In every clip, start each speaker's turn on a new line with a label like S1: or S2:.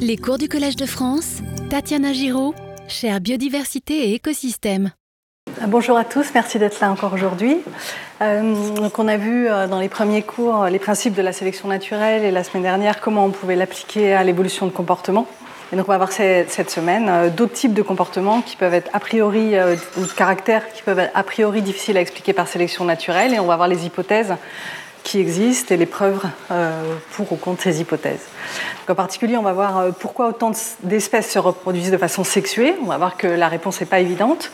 S1: Les cours du Collège de France, Tatiana Giraud, chère biodiversité et écosystème.
S2: Bonjour à tous, merci d'être là encore aujourd'hui. Euh, on a vu euh, dans les premiers cours les principes de la sélection naturelle et la semaine dernière comment on pouvait l'appliquer à l'évolution de comportement. Et donc on va voir cette semaine euh, d'autres types de comportements qui peuvent être a priori ou de caractères qui peuvent être a priori difficiles à expliquer par sélection naturelle et on va voir les hypothèses qui existent et les preuves pour ou contre ces hypothèses. en particulier, on va voir pourquoi autant d'espèces se reproduisent de façon sexuée. On va voir que la réponse n'est pas évidente.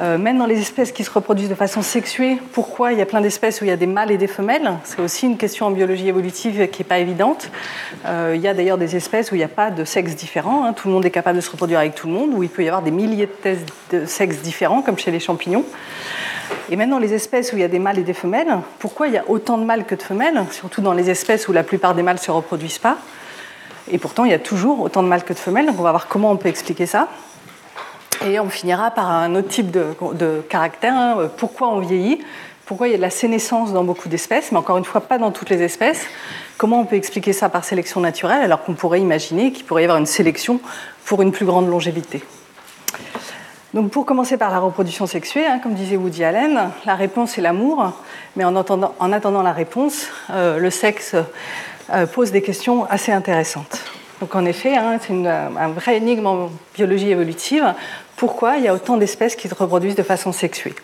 S2: Euh, même dans les espèces qui se reproduisent de façon sexuée, pourquoi il y a plein d'espèces où il y a des mâles et des femelles? C'est aussi une question en biologie évolutive qui n'est pas évidente. Euh, il y a d'ailleurs des espèces où il n'y a pas de sexe différent. Hein. Tout le monde est capable de se reproduire avec tout le monde, où il peut y avoir des milliers de de sexes différents, comme chez les champignons. Et même dans les espèces où il y a des mâles et des femelles, pourquoi il y a autant de mâles que de femelles? Surtout dans les espèces où la plupart des mâles ne se reproduisent pas. Et pourtant, il y a toujours autant de mâles que de femelles. Donc on va voir comment on peut expliquer ça. Et on finira par un autre type de, caractère. Hein. Pourquoi on vieillit? Pourquoi il y a de la sénescence dans beaucoup d'espèces, mais encore une fois, pas dans toutes les espèces? Comment on peut expliquer ça par sélection naturelle alors qu'on pourrait imaginer qu'il pourrait y avoir une sélection pour une plus grande longévité? Donc pour commencer par la reproduction sexuée, hein, comme disait Woody Allen, la réponse est l'amour, mais en, attendant la réponse, euh, le sexe euh, pose des questions assez intéressantes. Donc en effet, hein, c'est un vrai énigme en biologie évolutive pourquoi il y a autant d'espèces qui se reproduisent de façon sexuée.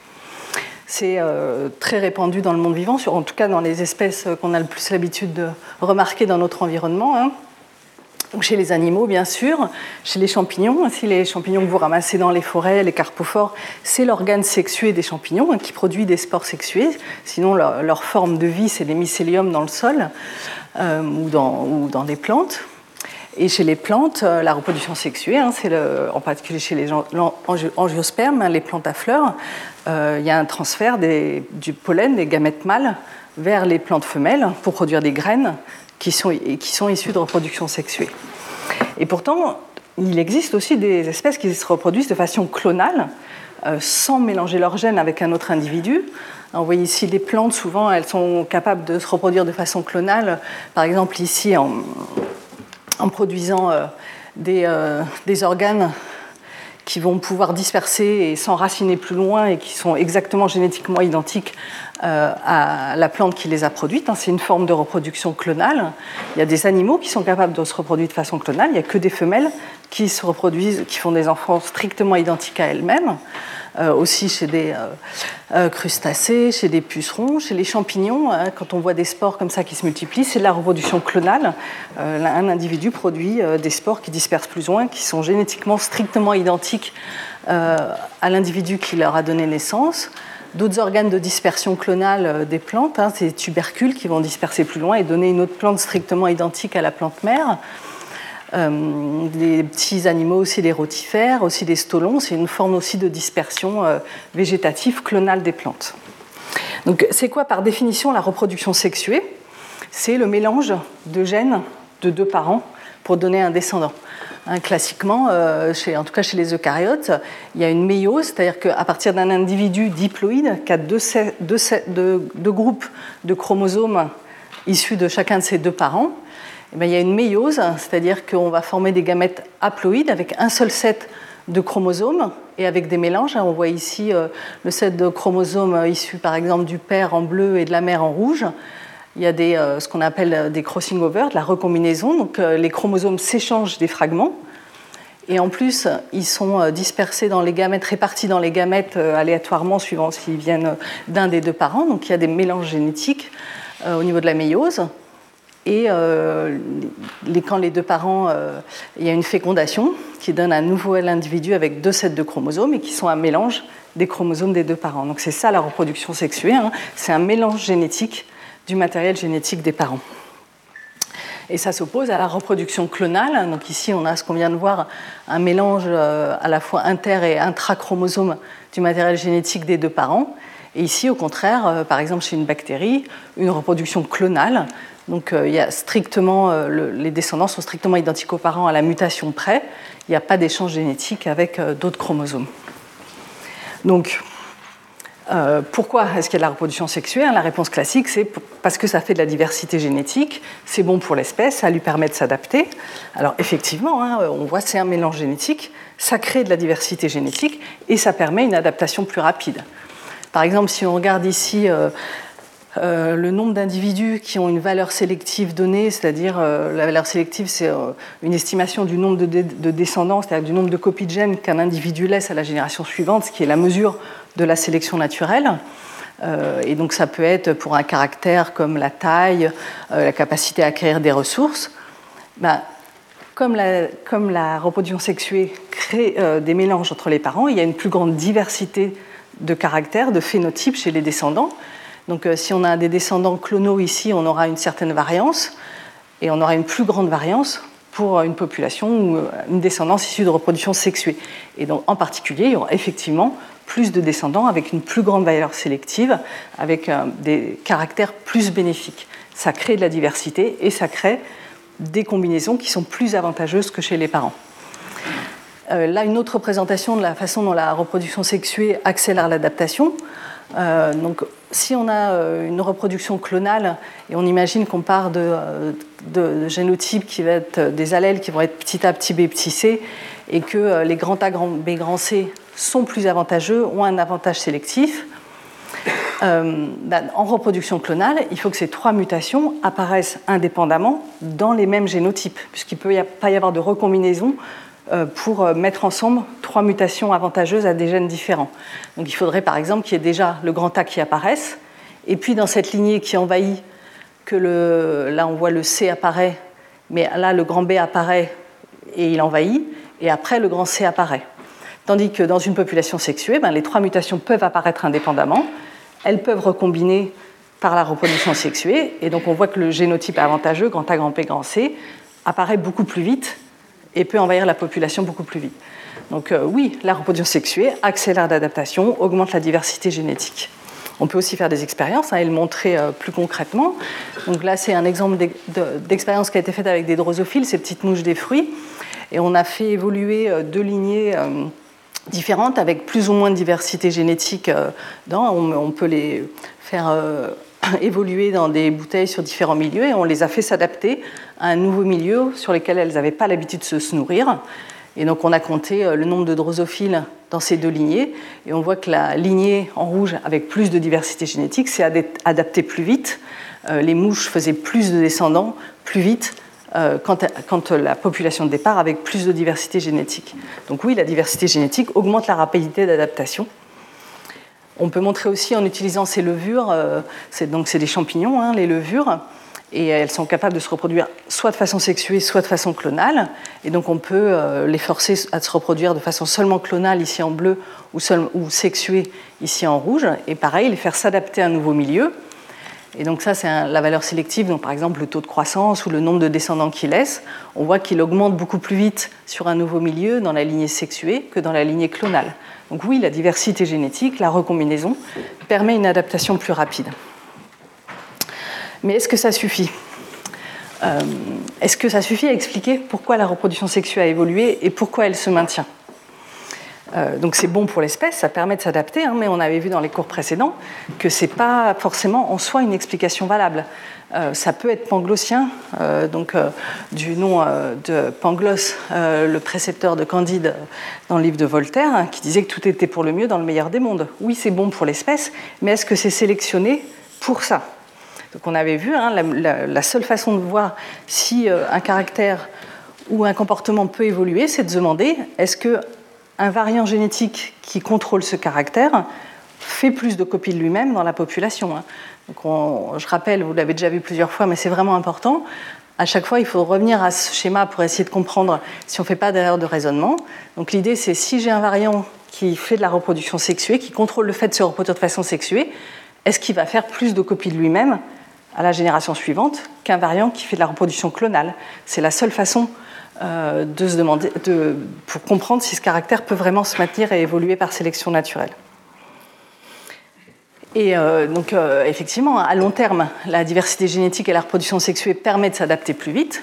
S2: C'est euh, très répandu dans le monde vivant, en tout cas dans les espèces qu'on a le plus l'habitude de remarquer dans notre environnement. Hein. Chez les animaux, bien sûr, chez les champignons, si les champignons que vous ramassez dans les forêts, les carpophores, c'est l'organe sexué des champignons hein, qui produit des spores sexués. Sinon, leur, forme de vie, c'est des mycéliums dans le sol euh, ou dans des plantes. Et chez les plantes, euh, la reproduction sexuée, hein, c'est en particulier chez les angiospermes, hein, les plantes à fleurs, euh, il y a un transfert du pollen, des gamètes mâles, vers les plantes femelles pour produire des graines qui sont, issues de reproduction sexuée. Et pourtant, il existe aussi des espèces qui se reproduisent de façon clonale, euh, sans mélanger leur gène avec un autre individu. On voit ici les plantes, souvent, elles sont capables de se reproduire de façon clonale. Par exemple, ici, en, en produisant euh, euh, des, organes qui vont pouvoir disperser et s'enraciner plus loin et qui sont exactement génétiquement identiques euh, à la plante qui les a produites. Hein. C'est une forme de reproduction clonale. Il y a des animaux qui sont capables de se reproduire de façon clonale. Il n'y a que des femelles qui se reproduisent, qui font des enfants strictement identiques à elles-mêmes. Euh, aussi chez des euh, euh, crustacés, chez des pucerons, chez les champignons. Hein, quand on voit des spores comme ça qui se multiplient, c'est la reproduction clonale. un individu produit des spores qui dispersent plus loin, qui sont génétiquement strictement identiques à l'individu qui leur a donné naissance d'autres organes de dispersion clonale des plantes, hein, ces tubercules qui vont disperser plus loin et donner une autre plante strictement identique à la plante mère. Euh, des petits animaux aussi, les rotifères, aussi des stolons. C'est une forme aussi de dispersion euh, végétative clonale des plantes. Donc, c'est quoi par définition la reproduction sexuée? C'est le mélange de gènes de deux parents pour donner un descendant. Hein, classiquement, euh, en tout cas chez les eucaryotes, il y a une méiose, c'est-à-dire qu'à partir d'un individu diploïde qui a deux, groupes de chromosomes issus de chacun de ses deux parents, eh ben, il y a une méiose, c'est-à-dire qu'on va former des gamètes haploïdes avec un seul set de chromosomes et avec des mélanges. On voit ici euh, le set de chromosomes issus par exemple du père en bleu et de la mère en rouge. Il y a euh, ce qu'on appelle des crossing over, de la recombinaison. Donc euh, les chromosomes s'échangent des fragments. Et en plus, ils sont dispersés dans les gamètes, répartis dans les gamètes aléatoirement suivant s'ils viennent d'un des deux parents. Donc il y a des mélanges génétiques au niveau de la méiose. Et euh, quand les deux parents, euh, il y a une fécondation qui donne un nouvel individu avec deux sets de chromosomes et qui sont un mélange des chromosomes des deux parents. Donc c'est ça la reproduction sexuée, hein. c'est un mélange génétique du matériel génétique des parents. Et ça s'oppose à la reproduction clonale. Donc ici, on a ce qu'on vient de voir, un mélange euh, à la fois inter- et intrachromosome du matériel génétique des deux parents. Et ici, au contraire, par exemple chez une bactérie, une reproduction clonale donc euh, il y a strictement, euh, les descendants sont strictement identiques aux parents à la mutation près. Il n'y a pas d'échange génétique avec euh, d'autres chromosomes. Donc Euh, pourquoi est-ce qu'il y a de la reproduction sexuelle? La réponse classique, c'est parce que ça fait de la diversité génétique, c'est bon pour l'espèce, ça lui permet de s'adapter. Alors effectivement, hein, on voit c'est un mélange génétique, ça crée de la diversité génétique et ça permet une adaptation plus rapide. Par exemple, si on regarde ici euh, euh, le nombre d'individus qui ont une valeur sélective donnée, c'est-à-dire la valeur sélective, c'est une estimation du nombre de, de descendants, c'est-à-dire du nombre de copies de gènes qu'un individu laisse à la génération suivante, ce qui est la mesure de la sélection naturelle. Euh, et donc ça peut être pour un caractère comme la taille, euh, la capacité à acquérir des ressources. Ben, comme, la, reproduction sexuée crée euh, des mélanges entre les parents, il y a une plus grande diversité de caractères, de phénotypes chez les descendants. Donc si on a des descendants clonaux ici, on aura une certaine variance et on aura une plus grande variance pour une population ou une descendance issue de reproduction sexuée. Et donc en particulier, il y aura effectivement plus de descendants avec une plus grande valeur sélective, avec euh, des caractères plus bénéfiques. Ça crée de la diversité et ça crée des combinaisons qui sont plus avantageuses que chez les parents. Euh, là, une autre représentation de la façon dont la reproduction sexuée accélère l'adaptation. Euh, donc, si on a une reproduction clonale et on imagine qu'on part de, de, génotypes qui vont être des allèles qui vont être petit a, petit b, petit c, et que les grands A, grand B, grand C sont plus avantageux, ont un avantage sélectif. Euh, ben, en reproduction clonale, il faut que ces trois mutations apparaissent indépendamment dans les mêmes génotypes, puisqu'il ne peut pas y avoir de recombinaison euh, pour euh, mettre ensemble trois mutations avantageuses à des gènes différents. Donc il faudrait par exemple qu'il y ait déjà le grand A qui apparaisse, et puis dans cette lignée qui envahit, que le, là on voit le C apparaît, mais là le grand B apparaît et il envahit, et après le grand C apparaît. Tandis que dans une population sexuée, ben, les trois mutations peuvent apparaître indépendamment, elles peuvent recombiner par la reproduction sexuée, et donc on voit que le génotype avantageux, grand A, grand P, grand C, apparaît beaucoup plus vite et peut envahir la population beaucoup plus vite. Donc euh, oui, la reproduction sexuée accélère l'adaptation, augmente la diversité génétique. On peut aussi faire des expériences hein, et le montrer euh, plus concrètement. Donc là, c'est un exemple d'expérience qui a été faite avec des drosophiles, ces petites mouches des fruits. Et on a fait évoluer euh, deux lignées différentes avec plus ou moins de diversité génétique. Dans, on, peut les faire euh, évoluer dans des bouteilles sur différents milieux et on les a fait s'adapter à un nouveau milieu sur lequel elles n'avaient pas l'habitude de se nourrir. Et donc on a compté euh, le nombre de drosophiles dans ces deux lignées et on voit que la lignée en rouge avec plus de diversité génétique s'est adaptée plus vite. Les mouches faisaient plus de descendants plus vite euh, quand, la population de départ avec plus de diversité génétique. Donc oui, la diversité génétique augmente la rapidité d'adaptation. On peut montrer aussi en utilisant ces levures, euh, donc c'est des champignons, hein, les levures, et elles sont capables de se reproduire soit de façon sexuée, soit de façon clonale. Et donc on peut euh, les forcer à se reproduire de façon seulement clonale ici en bleu ou, ou sexuée ici en rouge. Et pareil, les faire s'adapter à un nouveau milieu. Et donc ça, c'est la valeur sélective, donc par exemple le taux de croissance ou le nombre de descendants qu'il laisse. On voit qu'il augmente beaucoup plus vite sur un nouveau milieu dans la lignée sexuée que dans la lignée clonale. Donc oui, la diversité génétique, la recombinaison, permet une adaptation plus rapide. Mais est-ce que ça suffit euh, Est-ce que ça suffit à expliquer pourquoi la reproduction sexuelle a évolué et pourquoi elle se maintient euh, donc c'est bon pour l'espèce, ça permet de s'adapter, hein, mais on avait vu dans les cours précédents que ce n'est pas forcément en soi une explication valable. Euh, ça peut être panglossien, euh, donc du nom de Pangloss, le précepteur de Candide dans le livre de Voltaire, hein, qui disait que tout était pour le mieux dans le meilleur des mondes. Oui, c'est bon pour l'espèce, mais est-ce que c'est sélectionné pour ça? Donc on avait vu, hein, la, seule façon de voir si un caractère ou un comportement peut évoluer, c'est de demander est-ce que un variant génétique qui contrôle ce caractère fait plus de copies de lui-même dans la population. Hein? Je rappelle, vous l'avez déjà vu plusieurs fois, mais c'est vraiment important. À chaque fois, il faut revenir à ce schéma pour essayer de comprendre si on ne fait pas d'erreur de raisonnement. Donc l'idée, c'est si j'ai un variant qui fait de la reproduction sexuée, qui contrôle le fait de se reproduire de façon sexuée, est-ce qu'il va faire plus de copies de lui-même à la génération suivante qu'un variant qui fait de la reproduction clonale? C'est la seule façon euh, de se demander, de, pour comprendre si ce caractère peut vraiment se maintenir et évoluer par sélection naturelle. Et euh, donc, euh, effectivement, à long terme, la diversité génétique et la reproduction sexuée permettent de s'adapter plus vite,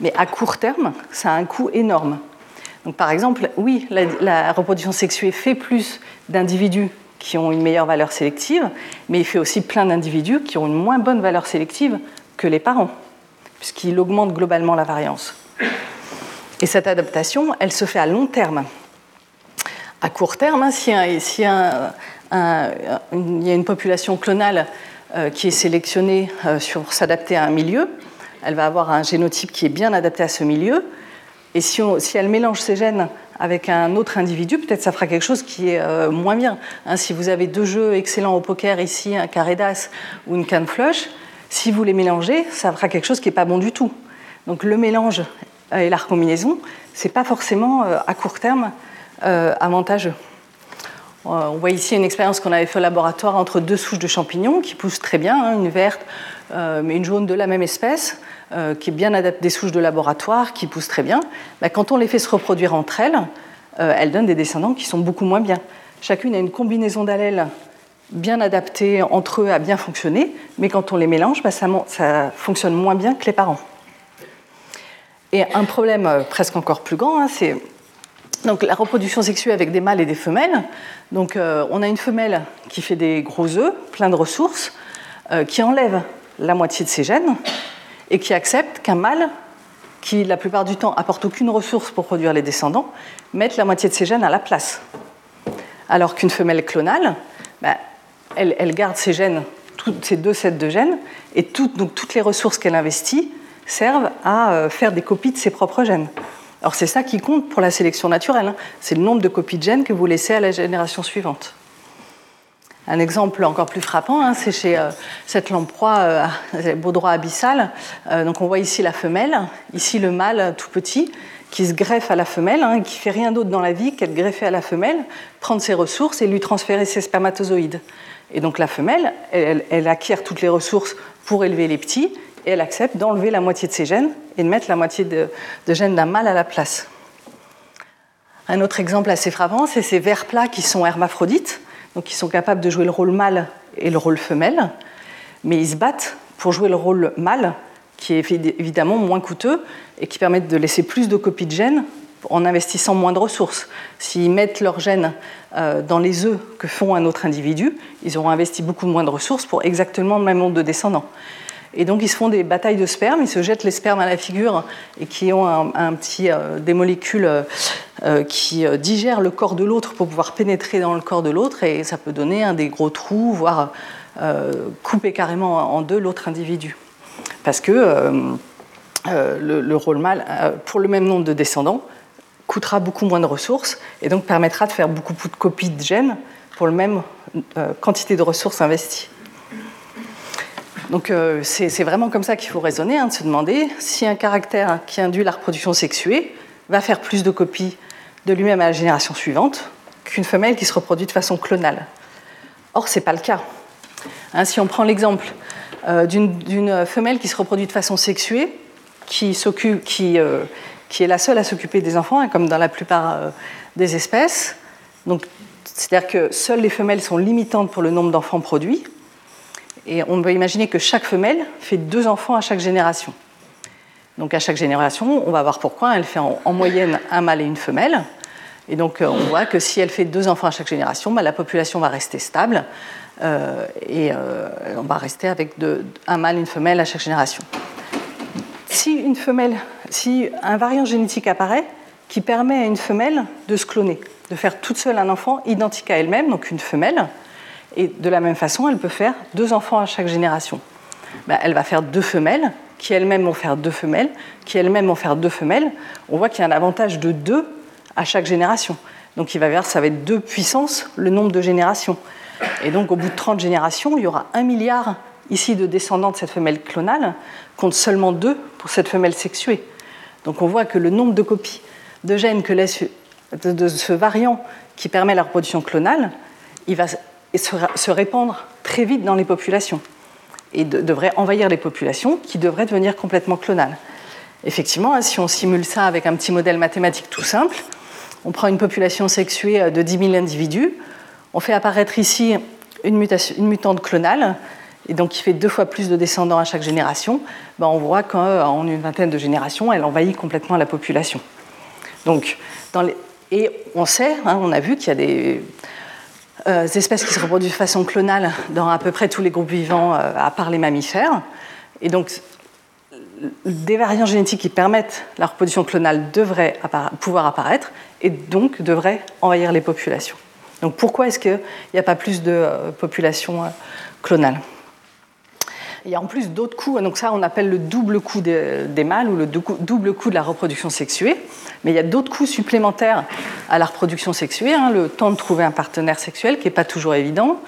S2: mais à court terme, ça a un coût énorme. Donc, par exemple, oui, la, reproduction sexuée fait plus d'individus qui ont une meilleure valeur sélective, mais il fait aussi plein d'individus qui ont une moins bonne valeur sélective que les parents, puisqu'il augmente globalement la variance. Et cette adaptation, elle se fait à long terme. À court terme, hein, si, il y a une population clonale euh, qui est sélectionnée euh, sur s'adapter à un milieu, elle va avoir un génotype qui est bien adapté à ce milieu. Et si, elle mélange ses gènes avec un autre individu, peut-être ça fera quelque chose qui est euh, moins bien. Hein, si vous avez deux jeux excellents au poker ici, un carré d'as ou une canne flush, si vous les mélangez, ça fera quelque chose qui n'est pas bon du tout. Donc le mélange et la recombinaison, ce n'est pas forcément euh, à court terme euh, avantageux. On voit ici une expérience qu'on avait fait au laboratoire entre deux souches de champignons qui poussent très bien, hein, une verte mais une jaune de la même espèce. Euh, qui est bien adaptée des souches de laboratoire, qui poussent très bien, bah, quand on les fait se reproduire entre elles, euh, elles donnent des descendants qui sont beaucoup moins bien. Chacune a une combinaison d'allèles bien adaptée entre eux à bien fonctionner, mais quand on les mélange, bah, ça, fonctionne moins bien que les parents. Et un problème euh, presque encore plus grand, hein, c'est donc la reproduction sexuelle avec des mâles et des femelles. Donc on a une femelle qui fait des gros œufs, plein de ressources, qui enlève la moitié de ses gènes, et qui accepte qu'un mâle, qui la plupart du temps apporte aucune ressource pour produire les descendants, mette la moitié de ses gènes à la place. Alors qu'une femelle clonale, bah, elle, garde ses gènes, ces deux sets de gènes, et donc toutes les ressources qu'elle investit servent à euh, faire des copies de ses propres gènes. Alors c'est ça qui compte pour la sélection naturelle, hein. c'est le nombre de copies de gènes que vous laissez à la génération suivante. Un exemple encore plus frappant, hein, c'est chez euh, cette lamproie euh, baudroie abyssal. Euh, donc on voit ici la femelle, ici le mâle tout petit qui se greffe à la femelle, hein, qui fait rien d'autre dans la vie qu'être greffé à la femelle, prendre ses ressources et lui transférer ses spermatozoïdes. Et donc la femelle, elle, acquiert toutes les ressources pour élever les petits et elle accepte d'enlever la moitié de ses gènes et de mettre la moitié de, gènes d'un mâle à la place. Un autre exemple assez frappant, c'est ces vers plats qui sont hermaphrodites donc ils sont capables de jouer le rôle mâle et le rôle femelle, mais ils se battent pour jouer le rôle mâle, qui est évidemment moins coûteux et qui permet de laisser plus de copies de gènes en investissant moins de ressources. S'ils mettent leurs gènes euh, dans les œufs que font un autre individu, ils auront investi beaucoup moins de ressources pour exactement le même nombre de descendants. Et donc ils se font des batailles de sperme, ils se jettent les spermes à la figure et qui ont un, petit, euh, des molécules euh, qui euh, digèrent le corps de l'autre pour pouvoir pénétrer dans le corps de l'autre et ça peut donner un des gros trous, voire couper carrément en deux l'autre individu. Parce que le, le, rôle mâle, pour le même nombre de descendants, coûtera beaucoup moins de ressources et donc permettra de faire beaucoup plus de copies de gènes pour la même quantité de ressources investies. Donc euh, c'est vraiment comme ça qu'il faut raisonner, hein, de se demander si un caractère qui induit la reproduction sexuée va faire plus de copies de lui-même à la génération suivante qu'une femelle qui se reproduit de façon clonale. Or, ce n'est pas le cas. Hein, si on prend l'exemple euh, d'une femelle qui se reproduit de façon sexuée, qui, euh, est la seule à s'occuper des enfants, hein, comme dans la plupart des espèces, c'est-à-dire que seules les femelles sont limitantes pour le nombre d'enfants produits, et on peut imaginer que chaque femelle fait deux enfants à chaque génération. Donc à chaque génération, on va voir pourquoi. Elle fait en, moyenne un mâle et une femelle. Et donc euh, on voit que si elle fait deux enfants à chaque génération, bah, la population va rester stable euh, et euh, on va rester avec un mâle et une femelle à chaque génération. Si une femelle, si un variant génétique apparaît qui permet à une femelle de se cloner, de faire toute seule un enfant identique à elle-même, donc une femelle, et de la même façon, elle peut faire deux enfants à chaque génération. Ben, elle va faire deux femelles, qui elles-mêmes vont faire deux femelles, qui elles-mêmes vont faire deux femelles. On voit qu'il y a un avantage de deux à chaque génération. Donc il va vers, ça va être deux puissances le nombre de générations. Et donc au bout de 30 générations, il y aura un milliard ici de descendants de cette femelle clonale, contre seulement deux pour cette femelle sexuée. Donc on voit que le nombre de copies de gènes que laisse de ce variant qui permet la reproduction clonale, il va se, répandre très vite dans les populations et devrait envahir les populations qui devraient devenir complètement clonales. Effectivement, hein, si on simule ça avec un petit modèle mathématique tout simple, on prend une population sexuée euh, de 10 000 individus, on fait apparaître ici une, mutation, une mutante clonale, et donc qui fait deux fois plus de descendants à chaque génération, ben on voit qu'en une vingtaine de générations, elle envahit complètement la population. Donc. Et on sait, hein, on a vu qu'il y a des espèces qui se reproduisent de façon clonale dans à peu près tous les groupes vivants, à part les mammifères. Et donc, des variants génétiques qui permettent la reproduction clonale devraient pouvoir apparaître et donc devraient envahir les populations. Donc pourquoi est-ce qu'il n'y a pas plus de euh, population euh, clonale Il y a en plus d'autres coûts, donc ça on appelle le double coût des, mâles ou le double coût de la reproduction sexuée, mais il y a d'autres coûts supplémentaires à la reproduction sexuée, hein, le temps de trouver un partenaire sexuel qui n'est pas toujours évident,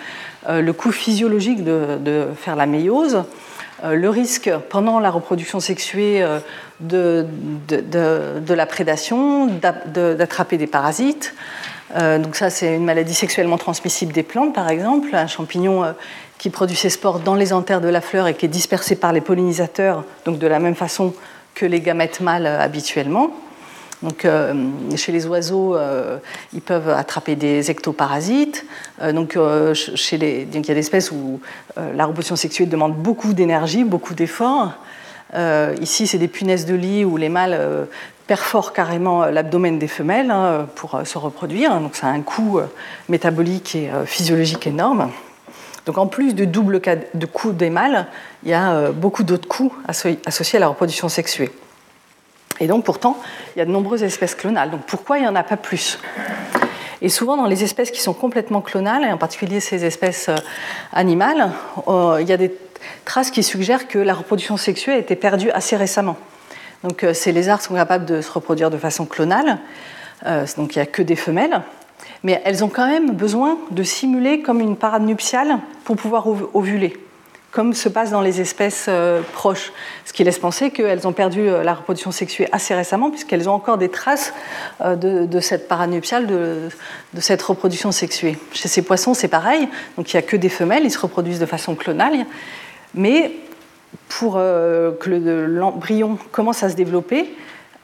S2: euh, le coût physiologique de faire la méiose, euh, le risque pendant la reproduction sexuée euh, de, la prédation, d'attraper des parasites. Donc ça, c'est une maladie sexuellement transmissible des plantes, par exemple, un champignon qui produit ses spores dans les anthères de la fleur et qui est dispersé par les pollinisateurs, donc de la même façon que les gamètes mâles habituellement. Donc, euh, chez les oiseaux, euh, ils peuvent attraper des ectoparasites. Euh, donc, chez les, il y a des espèces où la reproduction sexuelle demande beaucoup d'énergie, beaucoup d'efforts. ici, c'est des punaises de lit où les mâles perforent carrément l'abdomen des femelles hein, pour se reproduire. Donc, ça a un coût métabolique et physiologique énorme. Donc, en plus du double de coût des mâles, il y a beaucoup d'autres coûts associés à la reproduction sexuée. Et donc pourtant, il y a de nombreuses espèces clonales. Donc pourquoi il n'y en a pas plus? Et souvent, dans les espèces qui sont complètement clonales, et en particulier ces espèces euh, animales, euh, il y a des traces qui suggèrent que la reproduction sexuelle a été perdue assez récemment. Donc, euh, ces lézards sont capables de se reproduire de façon clonale, donc il n'y a que des femelles, mais elles ont quand même besoin de simuler comme une parade nuptiale pour pouvoir ovuler comme se passe dans les espèces euh, proches, ce qui laisse penser qu'elles ont perdu euh, la reproduction sexuée assez récemment, puisqu'elles ont encore des traces euh, de, cette paranuptiale, de, de, cette reproduction sexuée. Chez ces poissons, c'est pareil, donc il n'y a que des femelles, ils se reproduisent de façon clonale, mais pour que l'embryon commence à se développer,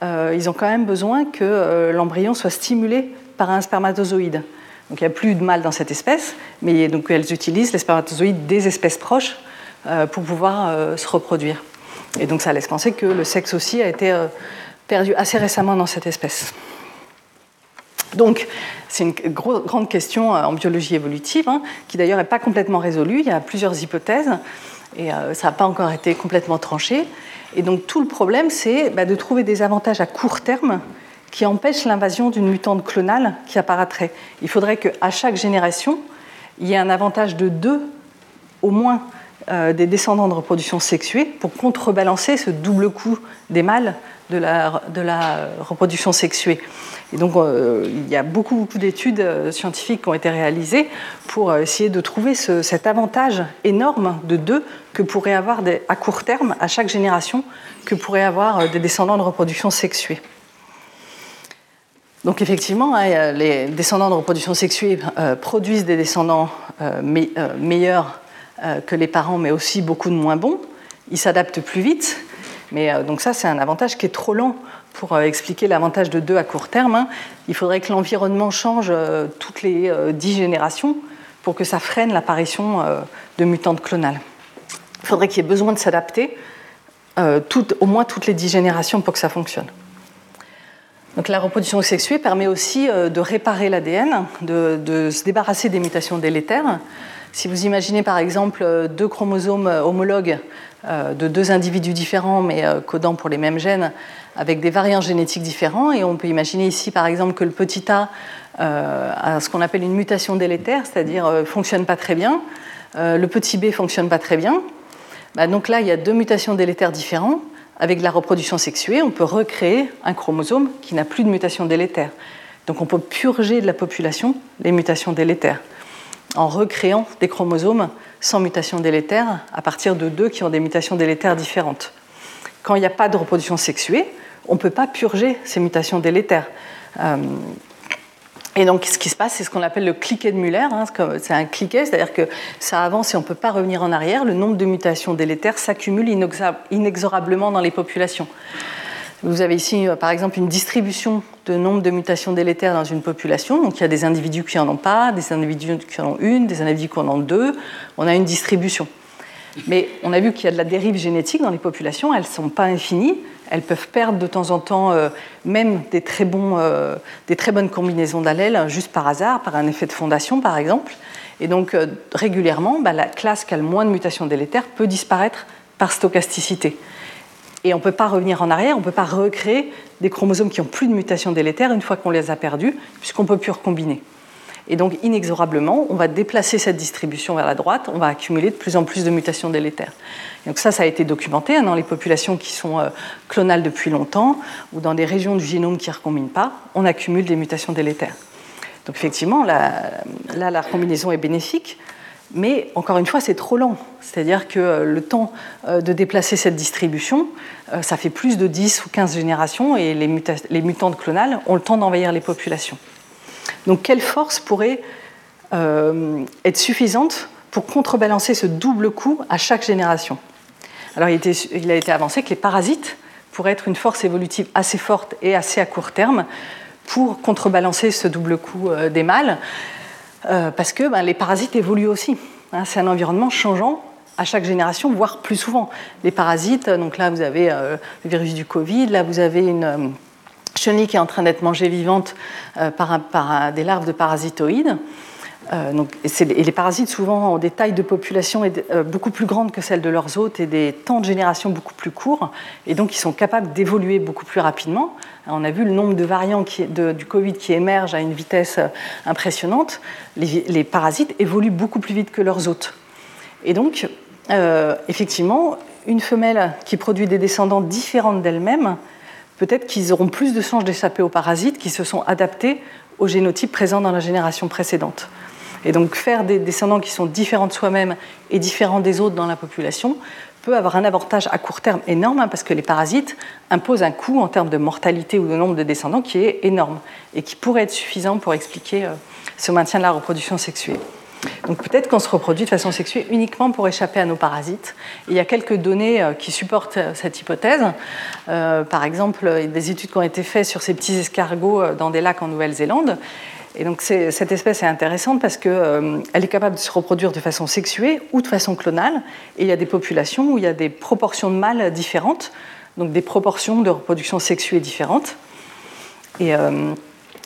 S2: ils ont quand même besoin que l'embryon soit stimulé par un spermatozoïde. Donc il n'y a plus de mâles dans cette espèce, mais donc elles utilisent les spermatozoïdes des espèces proches euh, pour pouvoir euh, se reproduire. Et donc ça laisse penser que le sexe aussi a été euh, perdu assez récemment dans cette espèce. Donc, c'est une grande question en biologie évolutive, hein, qui d'ailleurs n'est pas complètement résolue. Il y a plusieurs hypothèses et ça n'a pas encore été complètement tranché. Et donc, tout le problème, c'est bah, de trouver des avantages à court terme qui empêchent l'invasion d'une mutante clonale qui apparaîtrait. Il faudrait qu'à chaque génération, il y ait un avantage de deux au moins euh, des descendants de reproduction sexuée pour contrebalancer ce double coup des mâles de la, la reproduction sexuée. Et donc, euh, il y a beaucoup, beaucoup d'études euh, scientifiques qui ont été réalisées pour essayer de trouver cet avantage énorme de deux que pourraient avoir à court terme, à chaque génération, que pourraient avoir des descendants de reproduction sexuée. Donc effectivement, hein, les descendants de reproduction sexuée produisent des descendants meilleurs euh, que les parents, mais aussi beaucoup de moins bons. Ils s'adaptent plus vite. Mais euh, donc ça, c'est un avantage qui est trop lent pour euh, expliquer l'avantage de deux à court terme. Hein. Il faudrait que l'environnement change toutes les dix générations pour que ça freine l'apparition de mutantes clonales. Il faudrait qu'il y ait besoin de s'adapter au moins toutes les dix générations pour que ça fonctionne. La reproduction sexuée permet aussi de réparer l'ADN, de, se débarrasser des mutations délétères. Si vous imaginez par exemple euh, deux chromosomes euh, homologues euh, de deux individus différents mais codant pour les mêmes gènes avec des variants génétiques différents, et on peut imaginer ici par exemple que le petit a a ce qu'on appelle une mutation délétère, c'est-à-dire ne fonctionne pas très bien, le petit b fonctionne pas très bien. Bah, donc là, il y a deux mutations délétères différentes. Avec la reproduction sexuée, on peut recréer un chromosome qui n'a plus de mutation délétère. Donc on peut purger de la population les mutations délétères en recréant des chromosomes sans mutation délétère à partir de deux qui ont des mutations délétères différentes. Quand il n'y a pas de reproduction sexuée, on ne peut pas purger ces mutations délétères. Euh, et donc, ce qui se passe, c'est ce qu'on appelle le cliquet de Muller. Hein, c'est un cliquet, c'est-à-dire que ça avance et on ne peut pas revenir en arrière. Le nombre de mutations délétères s'accumule inexorablement dans les populations. Vous avez ici, euh, par exemple, une distribution de nombre de mutations délétères dans une population. Donc, il y a des individus qui n'en ont pas, des individus qui en ont une, des individus qui en ont deux. On a une distribution. Mais on a vu qu'il y a de la dérive génétique dans les populations. Elles ne sont pas infinies. Elles peuvent perdre de temps en temps même des très, bons, des très bonnes combinaisons d'allèles juste par hasard, par un effet de fondation par exemple. Et donc régulièrement, bah, la classe qui a le moins de mutations délétères peut disparaître par stochasticité. Et on ne peut pas revenir en arrière, on ne peut pas recréer des chromosomes qui ont plus de mutations délétères une fois qu'on les a perdus, puisqu'on ne peut plus recombiner. Et donc, inexorablement, on va déplacer cette distribution vers la droite, on va accumuler de plus en plus de mutations délétères. Donc ça, ça a été documenté hein, dans les populations qui sont euh, clonales depuis longtemps, ou dans des régions du génome qui ne recombinent pas, on accumule des mutations délétères. Donc effectivement, là, la recombinaison est bénéfique, mais encore une fois, c'est trop lent. C'est-à-dire que euh, le temps euh, de déplacer cette distribution, ça fait plus de 10 ou 15 générations et les, les mutantes clonales ont le temps d'envahir les populations. Donc quelle force pourrait être suffisante pour contrebalancer ce double coût à chaque génération? Alors il, a été avancé que les parasites pourraient être une force évolutive assez forte et assez à court terme pour contrebalancer ce double coût des mâles. Euh, parce que ben, les parasites évoluent aussi. Hein. c'est un environnement changeant à chaque génération, voire plus souvent. Les parasites, donc là vous avez euh, le virus du Covid, là vous avez une euh, chenille qui est en train d'être mangée vivante par des larves de parasitoïdes. Euh, et les parasites, souvent, ont des tailles de population euh, beaucoup plus grandes que celles de leurs hôtes et des temps de génération beaucoup plus courts. Et donc, ils sont capables d'évoluer beaucoup plus rapidement. On a vu le nombre de variants du Covid qui émergent à une vitesse euh, impressionnante. Les, parasites évoluent beaucoup plus vite que leurs hôtes. Et donc, effectivement, une femelle qui produit des descendants différents d'elle-même, peut-être qu'ils auront plus de chances d'échapper aux parasites qui se sont adaptés aux génotypes présents dans la génération précédente. Et donc faire des descendants qui sont différents de soi-même et différents des autres dans la population peut avoir un avantage à court terme énorme hein, parce que les parasites imposent un coût en termes de mortalité ou de nombre de descendants qui est énorme et qui pourrait être suffisant pour expliquer euh, ce maintien de la reproduction sexuée. Donc peut-être qu'on se reproduit de façon sexuée uniquement pour échapper à nos parasites. il y a quelques données euh, qui supportent euh, cette hypothèse. par exemple, des études qui ont été faites sur ces petits escargots dans des lacs en Nouvelle-Zélande. Et donc cette espèce est intéressante parce qu'elle euh, est capable de se reproduire de façon sexuée ou de façon clonale. Il y a des populations où il y a des proportions de mâles différentes, donc des proportions de reproduction sexuée différentes. Et euh,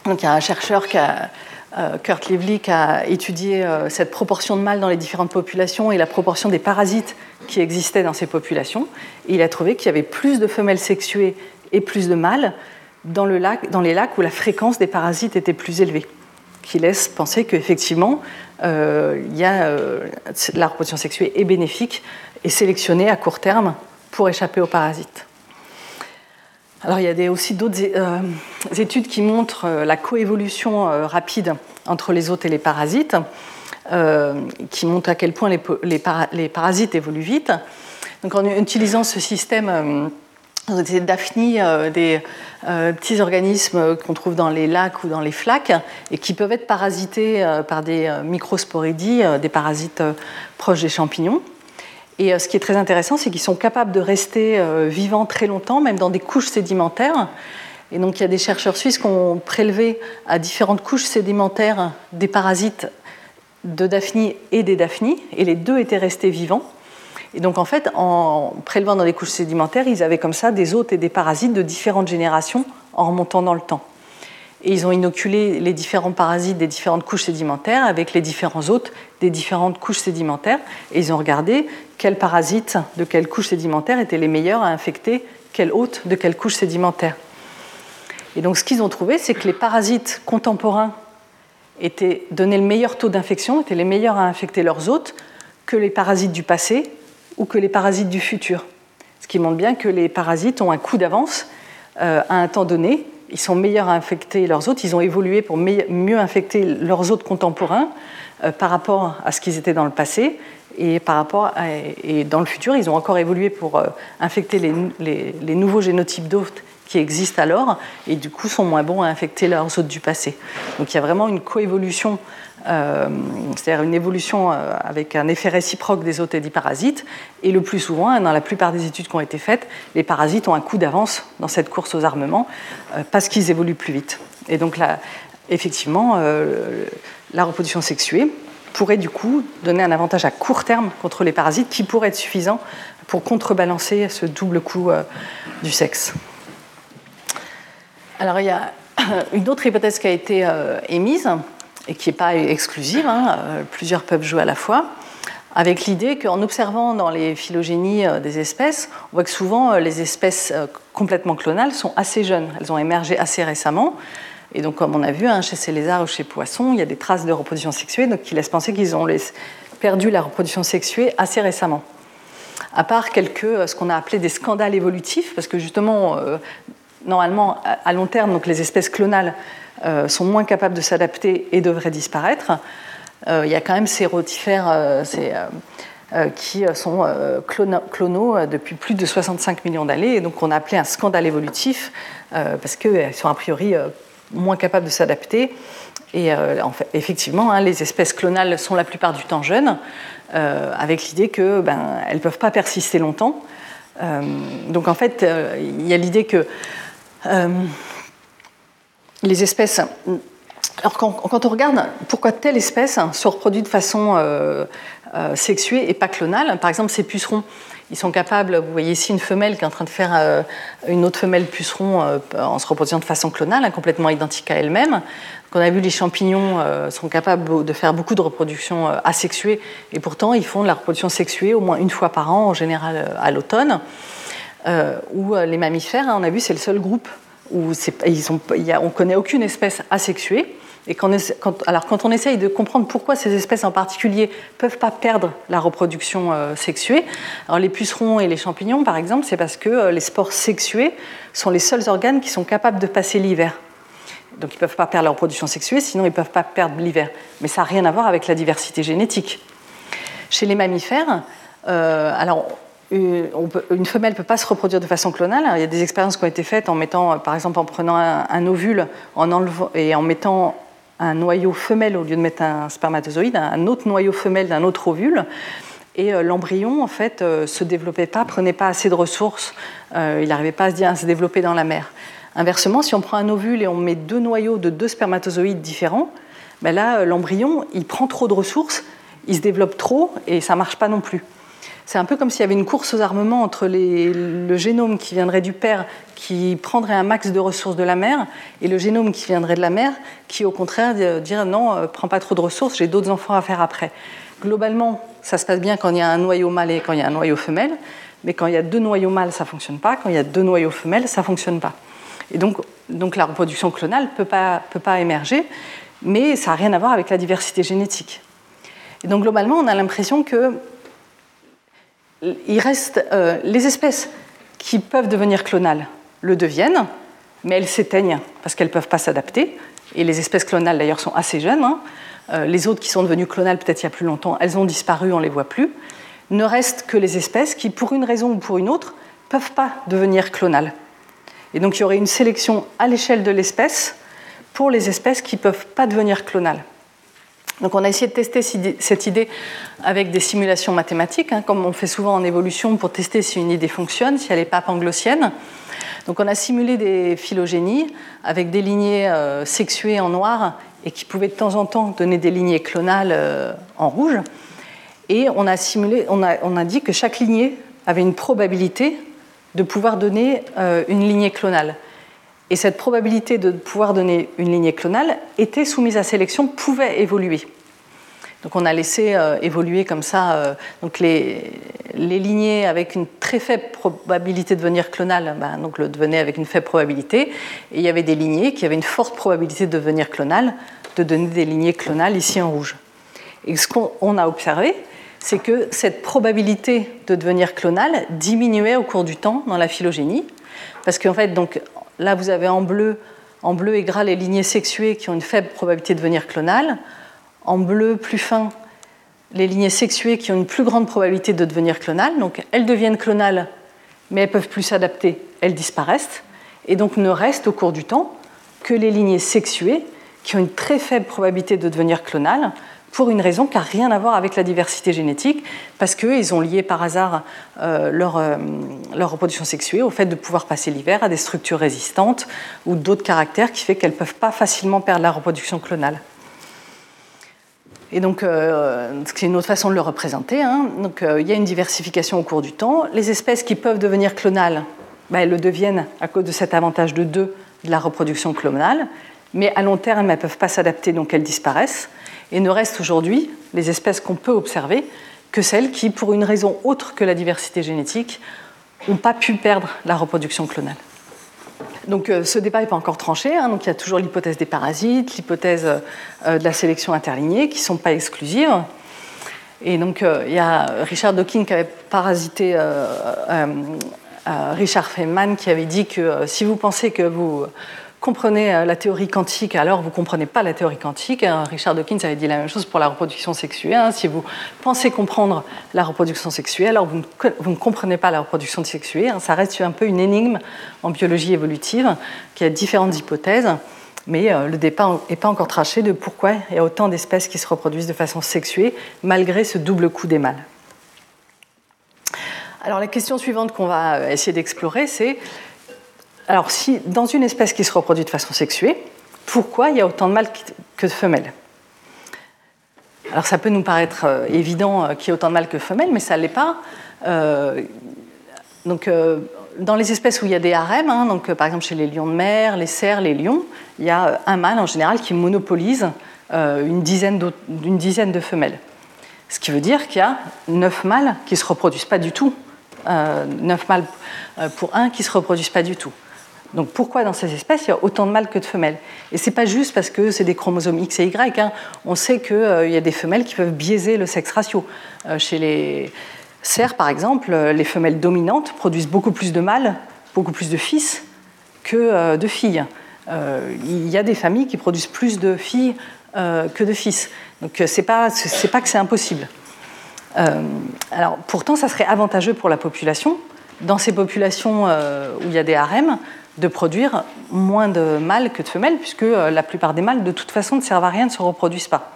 S2: donc il y a un chercheur qui euh, Kurt Lively qui a étudié cette proportion de mâles dans les différentes populations et la proportion des parasites qui existaient dans ces populations. Il a trouvé qu'il y avait plus de femelles sexuées et plus de mâles dans les lacs où la fréquence des parasites était plus élevée qui laisse penser qu'effectivement, euh, y a, euh, la reproduction sexuée est bénéfique et sélectionnée à court terme pour échapper aux parasites. Alors il y a aussi d'autres euh, études qui montrent la coévolution rapide entre les hôtes et les parasites, qui montrent à quel point les, les, parasites évoluent vite. Donc en utilisant ce système des daphnies, euh, des euh, petits organismes qu'on trouve dans les lacs ou dans les flaques et qui peuvent être parasités euh, par des microsporidies, des parasites proches des champignons. Et ce qui est très intéressant, c'est qu'ils sont capables de rester vivants très longtemps, même dans des couches sédimentaires. Et donc il y a des chercheurs suisses qui ont prélevé à différentes couches sédimentaires des parasites de daphnies et des daphnies, et les deux étaient restés vivants. Et donc en fait, en prélevant dans les couches sédimentaires, ils avaient comme ça des hôtes et des parasites de différentes générations en remontant dans le temps. Et ils ont inoculé les différents parasites des différentes couches sédimentaires avec les différents hôtes des différentes couches sédimentaires. Et ils ont regardé quels parasites de quelle couche sédimentaire étaient les meilleurs à infecter quel hôte de quelle couche sédimentaire. Et donc ce qu'ils ont trouvé, c'est que les parasites contemporains étaient, donnaient le meilleur taux d'infection, étaient les meilleurs à infecter leurs hôtes que les parasites du passé, ou que les parasites du futur. Ce qui montre bien que les parasites ont un coup d'avance euh, à un temps donné. Ils sont meilleurs à infecter leurs hôtes, ils ont évolué pour mieux infecter leurs hôtes contemporains euh, par rapport à ce qu'ils étaient dans le passé. Et, par rapport et dans le futur, ils ont encore évolué pour euh, infecter les, les nouveaux génotypes d'hôtes qui existent alors, et du coup sont moins bons à infecter leurs hôtes du passé. Donc il y a vraiment une coévolution c'est-à-dire une évolution euh, avec un effet réciproque des des parasites. Et le plus souvent, dans la plupart des études qui ont été faites, les parasites ont un coup d'avance dans cette course aux armements euh, parce qu'ils évoluent plus vite. Et donc effectivement, la reproduction sexuée pourrait du coup donner un avantage à court terme contre les parasites qui pourrait être suffisant pour contrebalancer ce double coup du sexe. Alors il y a une autre hypothèse qui a été émise et qui n'est pas exclusive, hein, plusieurs peuvent jouer à la fois, avec l'idée qu'en observant dans les phylogénies euh, des espèces, on voit que souvent euh, les espèces euh, complètement clonales sont assez jeunes, elles ont émergé assez récemment. Et donc, comme on a vu, hein, chez ces lézards ou chez poissons, il y a des traces de reproduction sexuée, donc qui laissent penser qu'ils ont perdu la reproduction sexuée assez récemment. À part quelques, ce qu'on a appelé des scandales évolutifs, parce que justement, normalement, à long terme, donc les espèces clonales sont moins capables de s'adapter et devraient disparaître. Euh, il y a quand même ces rotifères euh, euh, qui sont clonaux depuis plus de 65 millions d'années, et donc on a appelé un scandale évolutif parce qu'elles sont a priori moins capables de s'adapter. Et effectivement, hein, les espèces clonales sont la plupart du temps jeunes, avec l'idée qu'elles ben, ne peuvent pas persister longtemps. donc en fait, il y a l'idée que les espèces alors quand, on regarde pourquoi telle espèce se reproduit de façon euh, euh, sexuée et pas clonale, par exemple ces pucerons, ils sont capables, vous voyez ici une femelle qui est en train de faire euh, une autre femelle puceron en se reproduisant de façon clonale, hein, complètement identique à elle-même. Qu'on a vu les champignons sont capables de faire beaucoup de reproduction asexuée et pourtant ils font de la reproduction sexuée au moins une fois par an, en général à l'automne. ou les mammifères, hein, on a vu c'est le seul groupe où on connaît aucune espèce asexuée. Et quand, on essaye de comprendre pourquoi ces espèces en particulier ne peuvent pas perdre la reproduction euh, sexuée, alors les pucerons et les champignons par exemple, c'est parce que euh, les spores sexués sont les seuls organes qui sont capables de passer l'hiver. Donc ils ne peuvent pas perdre la reproduction sexuée, sinon ils ne peuvent pas perdre l'hiver. Mais ça n'a rien à voir avec la diversité génétique. Chez les mammifères, euh, alors une femelle ne peut pas se reproduire de façon clonale. il y a des expériences qui ont été faites en mettant, par exemple, en prenant un, ovule en et en mettant un noyau femelle au lieu de mettre un spermatozoïde, un autre noyau femelle d'un autre ovule. Et euh, l'embryon, en fait, euh, se développait pas, prenait pas assez de ressources, euh, il n'arrivait pas à se, développer dans la mer. Inversement, si on prend un ovule et on met deux noyaux de deux spermatozoïdes différents, ben là, l'embryon, il prend trop de ressources, il se développe trop et ça marche pas non plus. C'est un peu comme s'il y avait une course aux armements entre le génome qui viendrait du père, qui prendrait un max de ressources de la mère, et le génome qui viendrait de la mère, qui au contraire dirait non, euh, prends pas trop de ressources, j'ai d'autres enfants à faire après. Globalement, ça se passe bien quand il y a un noyau mâle et quand il y a un noyau femelle, mais quand il y a deux noyaux mâles, ça fonctionne pas, quand il y a deux noyaux femelles, ça fonctionne pas. Et donc, la reproduction clonale peut pas, peut pas émerger, mais ça n'a rien à voir avec la diversité génétique. Et donc globalement, on a l'impression que il reste euh, les espèces qui peuvent devenir clonales le deviennent, mais elles s'éteignent parce qu'elles ne peuvent pas s'adapter. Et les espèces clonales d'ailleurs sont assez jeunes. Hein. Euh, les autres qui sont devenues clonales peut-être il y a plus longtemps, elles ont disparu, on ne les voit plus. Ne restent que les espèces qui, pour une raison ou pour une autre, ne peuvent pas devenir clonales. Et donc il y aurait une sélection à l'échelle de l'espèce pour les espèces qui ne peuvent pas devenir clonales. Donc on a essayé de tester cette idée avec des simulations mathématiques, hein, comme on fait souvent en évolution pour tester si une idée fonctionne, si elle n'est pas panglossienne. Donc on a simulé des phylogénies avec des lignées euh, sexuées en noir et qui pouvaient de temps en temps donner des lignées clonales euh, en rouge. Et on a, simulé, on, a, dit que chaque lignée avait une probabilité de pouvoir donner euh, une lignée clonale. Et cette probabilité de pouvoir donner une lignée clonale était soumise à sélection, pouvait évoluer. Donc on a laissé euh, évoluer comme ça euh, donc les, lignées avec une très faible probabilité de devenir clonale, ben, donc le devenait avec une faible probabilité, et il y avait des lignées qui avaient une forte probabilité de devenir clonale, de donner des lignées clonales ici en rouge. Et ce qu'on a observé, c'est que cette probabilité de devenir clonale diminuait au cours du temps dans la phylogénie, parce qu'en fait, donc, Là, vous avez en bleu, en bleu et gras les lignées sexuées qui ont une faible probabilité de devenir clonales. En bleu plus fin, les lignées sexuées qui ont une plus grande probabilité de devenir clonales. Donc elles deviennent clonales, mais elles peuvent plus s'adapter, elles disparaissent. Et donc ne restent au cours du temps que les lignées sexuées qui ont une très faible probabilité de devenir clonales, pour une raison qui n'a rien à voir avec la diversité génétique, parce qu'ils ont lié par hasard euh, leur, euh, leur, reproduction sexuée au fait de pouvoir passer l'hiver à des structures résistantes ou d'autres caractères qui fait qu'elles ne peuvent pas facilement perdre la reproduction clonale. Et donc, c'est une autre façon de le représenter. Hein. Il y a une diversification au cours du temps. Les espèces qui peuvent devenir clonales, ben, elles le deviennent à cause de cet avantage de 2 de la reproduction clonale. Mais à long terme, elles ne peuvent pas s'adapter, donc elles disparaissent. Et ne restent aujourd'hui, les espèces qu'on peut observer, que celles qui, pour une raison autre que la diversité génétique, n'ont pas pu perdre la reproduction clonale. Donc euh, ce débat n'est pas encore tranché, hein. donc il y a toujours l'hypothèse des parasites, l'hypothèse euh, de la sélection interlignée qui ne sont pas exclusives. Et donc euh, il y a Richard Dawkins qui avait parasité Richard Feynman qui avait dit que si vous pensez que vous comprenez euh, la théorie quantique, alors vous ne comprenez pas la théorie quantique. Hein, Richard Dawkins avait dit la même chose pour la reproduction sexuée. Hein. Si vous pensez comprendre la reproduction sexuée, alors vous ne, comprenez pas la reproduction sexuée. Hein. Ça reste un peu une énigme en biologie évolutive, qui a différentes hypothèses. Mais euh, le départ n'est pas encore traché de pourquoi il y a autant d'espèces qui se reproduisent de façon sexuée, malgré ce double coup des mâles. Alors la question suivante qu'on va euh, essayer d'explorer, c'est alors, si dans une espèce qui se reproduit de façon sexuée, pourquoi il y a autant de mâles que de femelles? Alors, ça peut nous paraître euh, évident euh, qu'il y ait autant de mâles que de femelles, mais ça ne l'est pas. Euh, donc, dans les espèces où il y a des harems, hein, par exemple chez les lions de mer, les cerfs, les lions, il y a un mâle en général qui monopolise une, dizaine de femelles. Ce qui veut dire qu'il y a neuf mâles qui ne se reproduisent pas du tout. Neuf mâles pour un qui ne se reproduisent pas du tout. Donc pourquoi dans ces espèces il y a autant de mâles que de femelles? Et ce n'est pas juste parce que c'est des chromosomes X et Y. Hein. On sait qu'il euh, y a des femelles qui peuvent biaiser le sexe ratio. Euh, chez les cerfs, par exemple, euh, les femelles dominantes produisent beaucoup plus de mâles, beaucoup plus de fils que de filles. Il y a des familles qui produisent plus de filles que de fils. Donc ce n'est pas, pas que c'est impossible. alors pourtant, ça serait avantageux pour la population. Dans ces populations où il y a des harems, de produire moins de mâles que de femelles, puisque euh, la plupart des mâles, de toute façon, ne servent à rien, ne se reproduisent pas.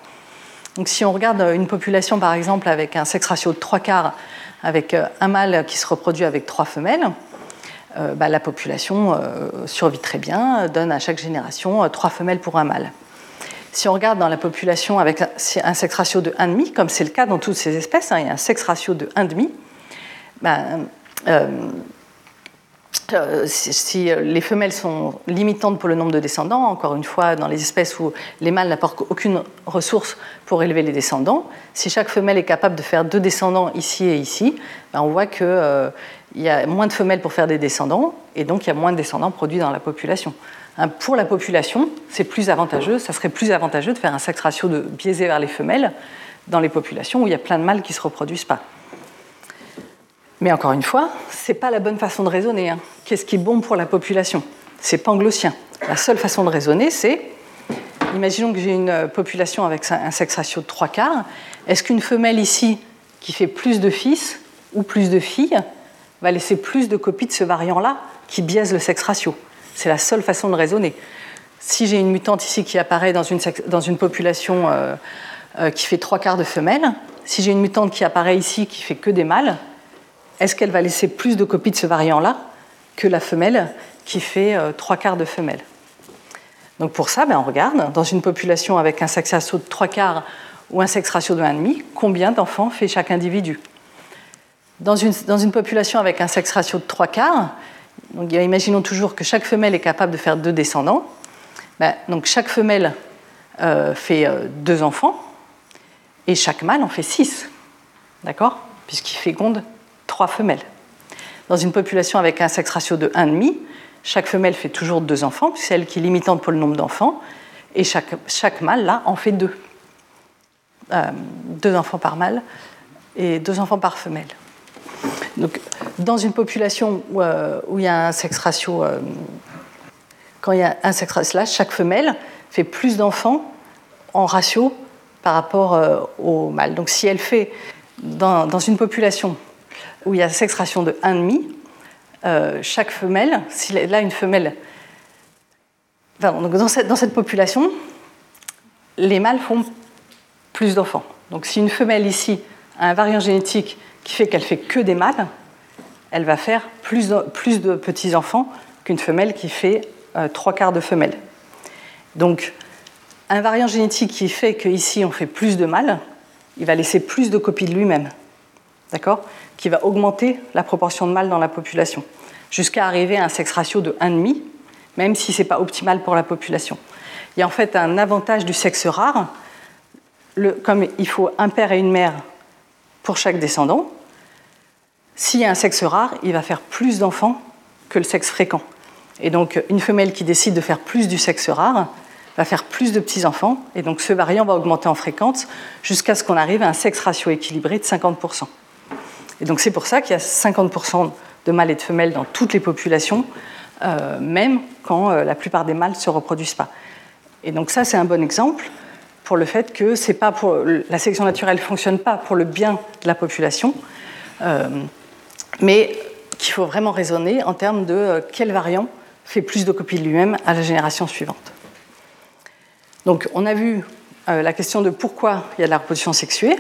S2: Donc si on regarde une population, par exemple, avec un sexe ratio de 3 quarts, avec euh, un mâle qui se reproduit avec trois femelles, euh, bah, la population survit très bien, donne à chaque génération trois femelles pour un mâle. Si on regarde dans la population avec un sexe ratio de 1,5, comme c'est le cas dans toutes ces espèces, hein, il y a un sexe ratio de 1,5, bah, euh, si euh, les femelles sont limitantes pour le nombre de descendants, encore une fois, dans les espèces où les mâles n'apportent aucune ressource pour élever les descendants, si chaque femelle est capable de faire deux descendants ici et ici, ben, on voit qu'il euh, y a moins de femelles pour faire des descendants, et donc il y a moins de descendants produits dans la population. Hein, pour la population, c'est plus avantageux, ça serait plus avantageux de faire un sexe ratio de biaisé vers les femelles dans les populations où il y a plein de mâles qui ne se reproduisent pas. Mais encore une fois, ce n'est pas la bonne façon de raisonner. Hein. Qu'est-ce qui est bon pour la population? C'est panglossien. La seule façon de raisonner, c'est imaginons que j'ai une population avec un sexe ratio de 3 quarts. Est-ce qu'une femelle ici qui fait plus de fils ou plus de filles va laisser plus de copies de ce variant-là qui biaise le sexe ratio? C'est la seule façon de raisonner. Si j'ai une mutante ici qui apparaît dans une, dans une population euh, euh, qui fait 3 quarts de femelles, si j'ai une mutante qui apparaît ici qui fait que des mâles, est-ce qu'elle va laisser plus de copies de ce variant-là que la femelle qui fait euh, trois quarts de femelle? Donc pour ça, ben, on regarde, dans une population avec un sexe ratio de trois quarts ou un sexe ratio de 1,5, combien d'enfants fait chaque individu? Dans une, population avec un sexe ratio de trois quarts, imaginons toujours que chaque femelle est capable de faire deux descendants. Ben, donc chaque femelle euh, fait euh, deux enfants et chaque mâle en fait six. D'accord? Puisqu'il féconde trois femelles. Dans une population avec un sexe ratio de 1,5, chaque femelle fait toujours deux enfants, c'est elle qui est limitante pour le nombre d'enfants, et chaque, chaque mâle, là, en fait deux. Euh, deux enfants par mâle et deux enfants par femelle. Donc, dans une population où, euh, il y a un sexe ratio, euh, quand il y a un sexe ratio, là, chaque femelle fait plus d'enfants en ratio par rapport au mâle. Donc, si elle fait dans, dans une population où il y a sexe ration de 1,5, euh, chaque femelle, si là une femelle. donc dans, cette, dans cette population, les mâles font plus d'enfants. Donc si une femelle ici a un variant génétique qui fait qu'elle fait que des mâles, elle va faire plus de, plus de petits-enfants qu'une femelle qui fait euh, trois quarts de femelles. Donc un variant génétique qui fait qu'ici on fait plus de mâles, il va laisser plus de copies de lui-même, d'accord? Qui va augmenter la proportion de mâles dans la population, jusqu'à arriver à un sexe ratio de 1,5, même si ce n'est pas optimal pour la population. Il y a en fait un avantage du sexe rare, comme il faut un père et une mère pour chaque descendant, s'il y a un sexe rare, il va faire plus d'enfants que le sexe fréquent. Et donc, une femelle qui décide de faire plus du sexe rare va faire plus de petits-enfants, et donc ce variant va augmenter en fréquence jusqu'à ce qu'on arrive à un sexe ratio équilibré de 50%. Et donc c'est pour ça qu'il y a 50% de mâles et de femelles dans toutes les populations, euh, même quand euh, la plupart des mâles ne se reproduisent pas. Et donc ça, c'est un bon exemple pour le fait que c'est pas la sélection naturelle ne fonctionne pas pour le bien de la population, euh, mais qu'il faut vraiment raisonner en termes de quel variant fait plus de copies de lui-même à la génération suivante. Donc on a vu la question de pourquoi il y a de la reproduction sexuée,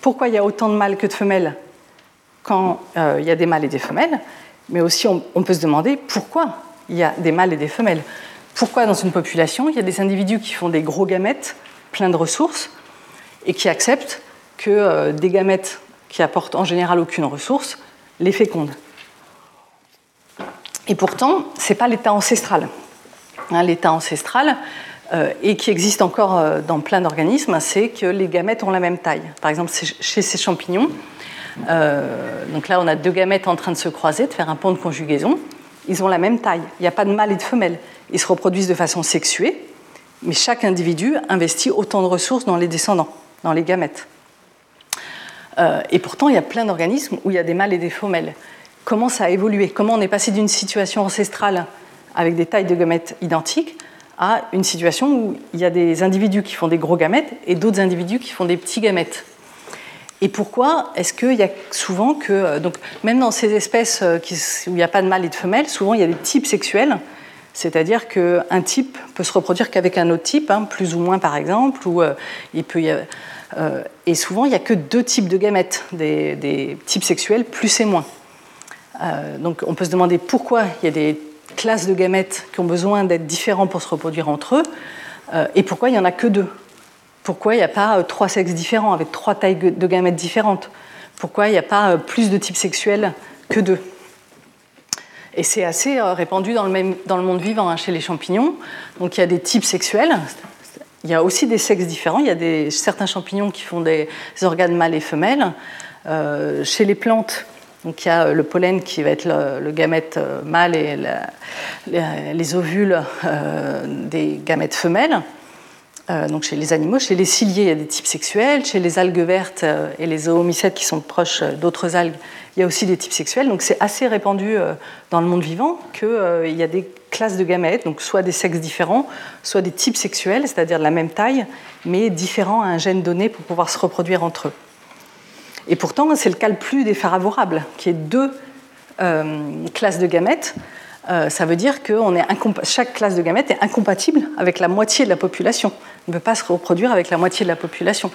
S2: pourquoi il y a autant de mâles que de femelles quand euh, il y a des mâles et des femelles, mais aussi on, peut se demander pourquoi il y a des mâles et des femelles. Pourquoi dans une population il y a des individus qui font des gros gamètes pleins de ressources et qui acceptent que euh, des gamètes qui apportent en général aucune ressource les fécondent. Et pourtant, ce n'est pas l'état ancestral. Hein, l'état ancestral, euh, et qui existe encore dans plein d'organismes, c'est que les gamètes ont la même taille. Par exemple, chez ces champignons, donc là on a deux gamètes en train de se croiser, de faire un pont de conjugaison, ils ont la même taille. Il n'y a pas de mâle et de femelle. Ils se reproduisent de façon sexuée, mais chaque individu investit autant de ressources dans les descendants, dans les gamètes. et pourtant, il y a plein d'organismes où il y a des mâles et des femelles. Comment ça a évolué? Comment on est passé d'une situation ancestrale avec des tailles de gamètes identiques à une situation où il y a des individus qui font des gros gamètes et d'autres individus qui font des petits gamètes? Et pourquoi est-ce qu'il y a souvent que, euh, donc même dans ces espèces euh, où il n'y a pas de mâle et de femelle, souvent il y a des types sexuels, c'est-à-dire qu'un type peut se reproduire qu'avec un autre type, hein, plus ou moins par exemple, ou euh, il peut et souvent il n'y a que deux types de gamètes, des, types sexuels plus et moins. donc on peut se demander pourquoi il y a des classes de gamètes qui ont besoin d'être différents pour se reproduire entre eux, et pourquoi il n'y en a que deux Pourquoi il n'y a pas euh, trois sexes différents avec trois tailles de gamètes différentes? Pourquoi il n'y a pas euh, plus de types sexuels que deux? Et c'est assez répandu dans le, monde vivant, hein, chez les champignons. Donc il y a des types sexuels, il y a aussi des sexes différents. Il y a certains champignons qui font des organes mâles et femelles. chez les plantes, il y a euh, le pollen qui va être le, gamète euh, mâle et les, ovules euh, des gamètes femelles. Donc chez les animaux, chez les ciliés, il y a des types sexuels. Chez les algues vertes et les zoomycètes qui sont proches d'autres algues, il y a aussi des types sexuels. Donc c'est assez répandu dans le monde vivant qu'il y a des classes de gamètes, donc soit des sexes différents, soit des types sexuels, c'est-à-dire de la même taille, mais différents à un gène donné pour pouvoir se reproduire entre eux. Et pourtant, c'est le cas le plus défavorable, qui est deux euh, classes de gamètes. Euh, ça veut dire que chaque classe de gamètes est incompatible avec la moitié de la population. Ne peut pas se reproduire avec la moitié de la population.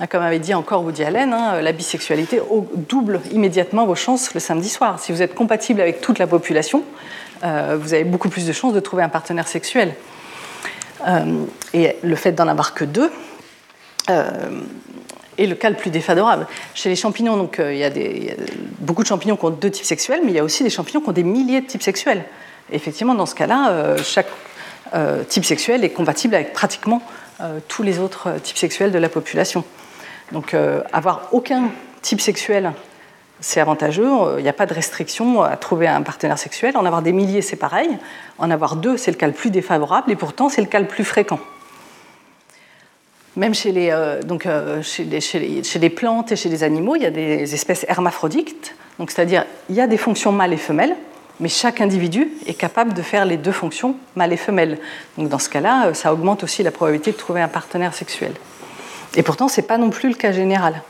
S2: Hein, comme avait dit encore Woody Allen, hein, la bisexualité double immédiatement vos chances le samedi soir. Si vous êtes compatible avec toute la population, euh, vous avez beaucoup plus de chances de trouver un partenaire sexuel. et le fait d'en avoir que deux, est le cas le plus défavorable. Chez les champignons, donc, euh, il, y a beaucoup de champignons qui ont deux types sexuels, mais il y a aussi des champignons qui ont des milliers de types sexuels. effectivement, dans ce cas-là, euh, chaque euh, type sexuel est compatible avec pratiquement tous les autres types sexuels de la population. Donc, avoir aucun type sexuel, c'est avantageux. Il n'y a pas de restriction à trouver un partenaire sexuel. En avoir des milliers, c'est pareil. En avoir deux, c'est le cas le plus défavorable, et pourtant, c'est le cas le plus fréquent. Même chez les, euh, donc, euh, chez, les, chez, les, plantes et chez les animaux, il y a des espèces hermaphrodites, c'est-à-dire il y a des fonctions mâles et femelles, mais chaque individu est capable de faire les deux fonctions mâles et femelles. Donc dans ce cas-là, euh, ça augmente aussi la probabilité de trouver un partenaire sexuel. Et pourtant, ce n'est pas non plus le cas général.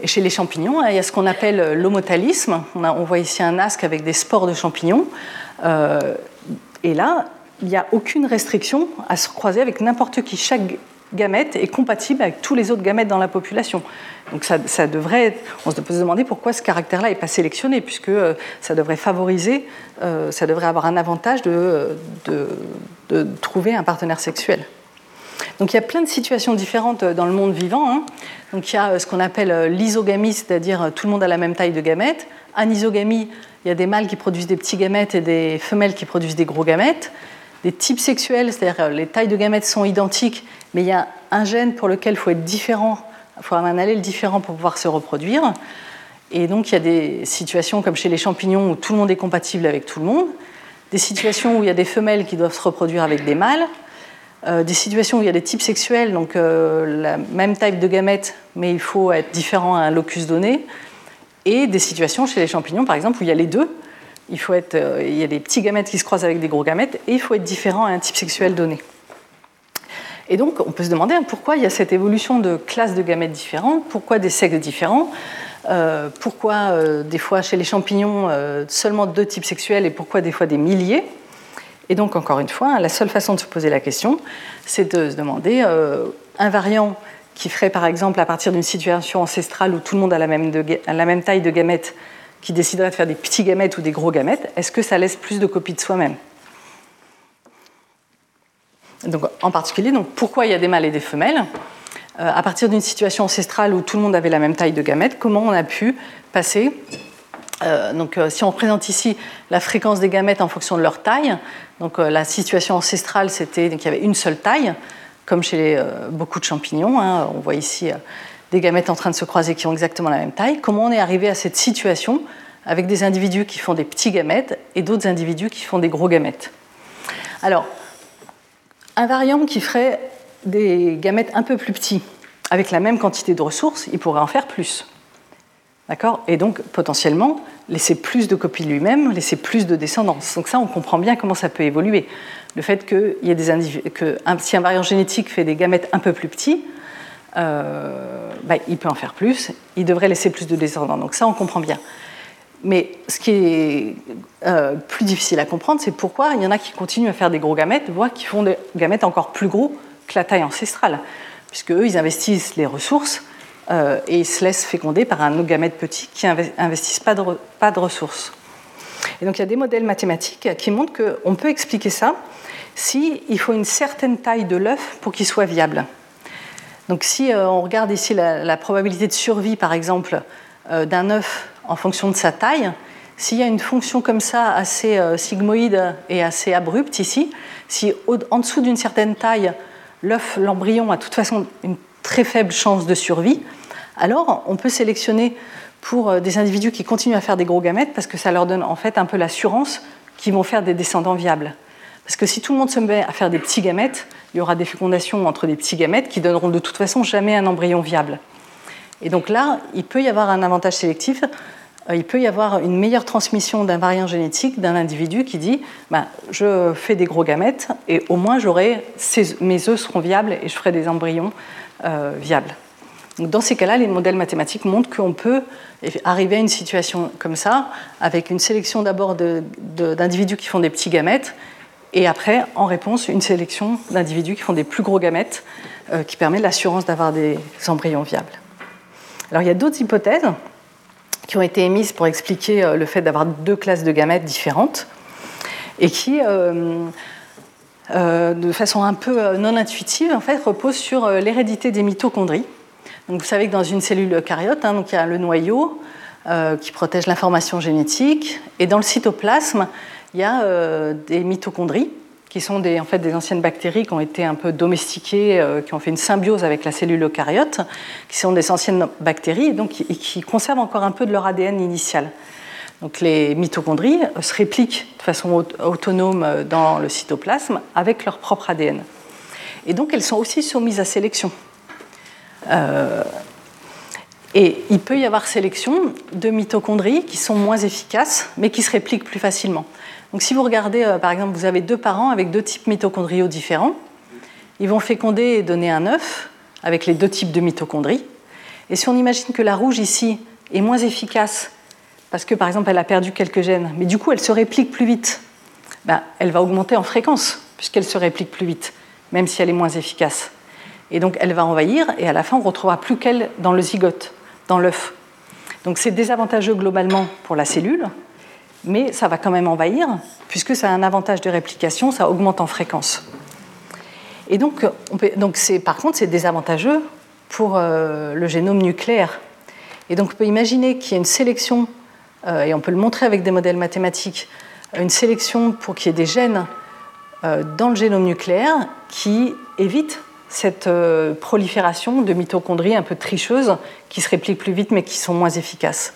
S2: Et chez les champignons, il y a ce qu'on appelle l'homotalisme. On, voit ici un asque avec des spores de champignons. et là, il n'y a aucune restriction à se croiser avec n'importe qui. Gamète est compatible avec tous les autres gamètes dans la population. Donc ça, devrait, on peut se demander pourquoi ce caractère-là n'est pas sélectionné, puisque euh, ça devrait favoriser, euh, ça devrait avoir un avantage de, trouver un partenaire sexuel. Donc il y a plein de situations différentes dans le monde vivant. Hein. Donc il y a ce qu'on appelle l'isogamie, c'est-à-dire tout le monde a la même taille de gamètes. Anisogamie, il y a des mâles qui produisent des petits gamètes et des femelles qui produisent des gros gamètes. Des types sexuels, c'est-à-dire les tailles de gamètes sont identiques, mais il y a un gène pour lequel il faut être différent, il faut avoir un allèle différent pour pouvoir se reproduire. Et donc il y a des situations comme chez les champignons où tout le monde est compatible avec tout le monde, des situations où il y a des femelles qui doivent se reproduire avec des mâles, euh, des situations où il y a des types sexuels, donc euh, la même taille de gamètes, mais il faut être différent à un locus donné, et des situations chez les champignons, par exemple, où il y a les deux. Il, faut être, euh, il y a des petits gamètes qui se croisent avec des gros gamètes, et il faut être différent à un type sexuel donné. Et donc, on peut se demander hein, pourquoi il y a cette évolution de classes de gamètes différentes, pourquoi des sexes différents, euh, pourquoi euh, des fois chez les champignons seulement deux types sexuels et pourquoi des fois des milliers. Et donc encore une fois, la seule façon de se poser la question, c'est de se demander un variant qui ferait par exemple à partir d'une situation ancestrale où tout le monde a la même taille de gamètes, qui déciderait de faire des petits gamètes ou des gros gamètes, est-ce que ça laisse plus de copies de soi-même donc, En particulier, pourquoi il y a des mâles et des femelles euh, à partir d'une situation ancestrale où tout le monde avait la même taille de gamètes, comment on a pu passer euh, euh, si on représente ici la fréquence des gamètes en fonction de leur taille, la situation ancestrale, c'était qu'il y avait une seule taille, comme chez beaucoup de champignons. Hein. on voit ici des gamètes en train de se croiser qui ont exactement la même taille. Comment on est arrivé à cette situation avec des individus qui font des petits gamètes et d'autres individus qui font des gros gamètes Alors, un variant qui ferait des gamètes un peu plus petits, avec la même quantité de ressources, il pourrait en faire plus. D'accord? Et donc, potentiellement, laisser plus de copies lui-même, laisser plus de descendance. Donc ça, on comprend bien comment ça peut évoluer. Le fait qu'il y ait des que si un variant génétique fait des gamètes un peu plus petits, bah, il peut en faire plus, il devrait laisser plus de descendants. Donc ça, on comprend bien. Mais ce qui est euh, plus difficile à comprendre, c'est pourquoi il y en a qui continuent à faire des gros gamètes, voire qui font des gamètes encore plus gros que la taille ancestrale, puisque eux, ils investissent les ressources euh, et ils se laissent féconder par un gamète petit qui n'investissent pas pas de ressources. Et donc il y a des modèles mathématiques qui montrent qu'on peut expliquer ça il faut une certaine taille de l'œuf pour qu'il soit viable. Donc si euh, on regarde ici la, probabilité de survie, par exemple, euh, d'un œuf en fonction de sa taille, s'il y a une fonction comme ça assez sigmoïde et assez abrupte ici, si en dessous d'une certaine taille, l'œuf, l'embryon a de toute façon une très faible chance de survie, alors on peut sélectionner pour euh, des individus qui continuent à faire des gros gamètes parce que ça leur donne en fait un peu l'assurance qu'ils vont faire des descendants viables. Parce que si tout le monde se met à faire des petits gamètes, il y aura des fécondations entre des petits gamètes qui donneront de toute façon jamais un embryon viable. Et donc là, il peut y avoir un avantage sélectif euh, il peut y avoir une meilleure transmission d'un variant génétique d'un individu qui dit ben, je fais des gros gamètes et au moins j'aurai mes œufs seront viables et je ferai des embryons euh, viables. dans ces cas-là, les modèles mathématiques montrent qu'on peut arriver à une situation comme ça, avec une sélection d'abord d'individus qui font des petits gamètes, et après, en réponse, une sélection d'individus qui font des plus gros gamètes, euh, qui permet l'assurance d'avoir des embryons viables. Alors il y a d'autres hypothèses qui ont été émises pour expliquer euh, le fait d'avoir deux classes de gamètes différentes et qui, euh, de façon un peu non intuitive, en fait, reposent sur l'hérédité des mitochondries. Donc, vous savez que dans une cellule eucaryote, hein, donc il y a le noyau qui protège l'information génétique, et dans le cytoplasme, il y a des mitochondries qui sont des, en fait, des anciennes bactéries qui ont été un peu domestiquées, euh, qui ont fait une symbiose avec la cellule eucaryote, qui sont des anciennes bactéries et, donc, qui conservent encore un peu de leur ADN initial. Donc les mitochondries se répliquent de façon autonome euh, dans le cytoplasme avec leur propre ADN. Et donc elles sont aussi soumises à sélection. Euh, et il peut y avoir sélection de mitochondries qui sont moins efficaces, mais qui se répliquent plus facilement. Donc si vous regardez, euh, par exemple, vous avez deux parents avec deux types mitochondriaux différents, ils vont féconder et donner un œuf avec les deux types de mitochondries. Et si on imagine que la rouge ici est moins efficace parce que par exemple elle a perdu quelques gènes, mais du coup elle se réplique plus vite, ben, elle va augmenter en fréquence puisqu'elle se réplique plus vite, même si elle est moins efficace. Et donc elle va envahir et à la fin on ne retrouvera plus qu'elle dans le zygote, dans l'œuf. Donc c'est désavantageux globalement pour la cellule, mais ça va quand même envahir, puisque ça a un avantage de réplication, ça augmente en fréquence. Et donc, par contre, c'est désavantageux pour le génome nucléaire. Et donc, on peut imaginer qu'il y ait une sélection, et on peut le montrer avec des modèles mathématiques, une sélection pour qu'il y ait des gènes dans le génome nucléaire qui évitent cette euh, prolifération de mitochondries un peu tricheuses qui se répliquent plus vite mais qui sont moins efficaces.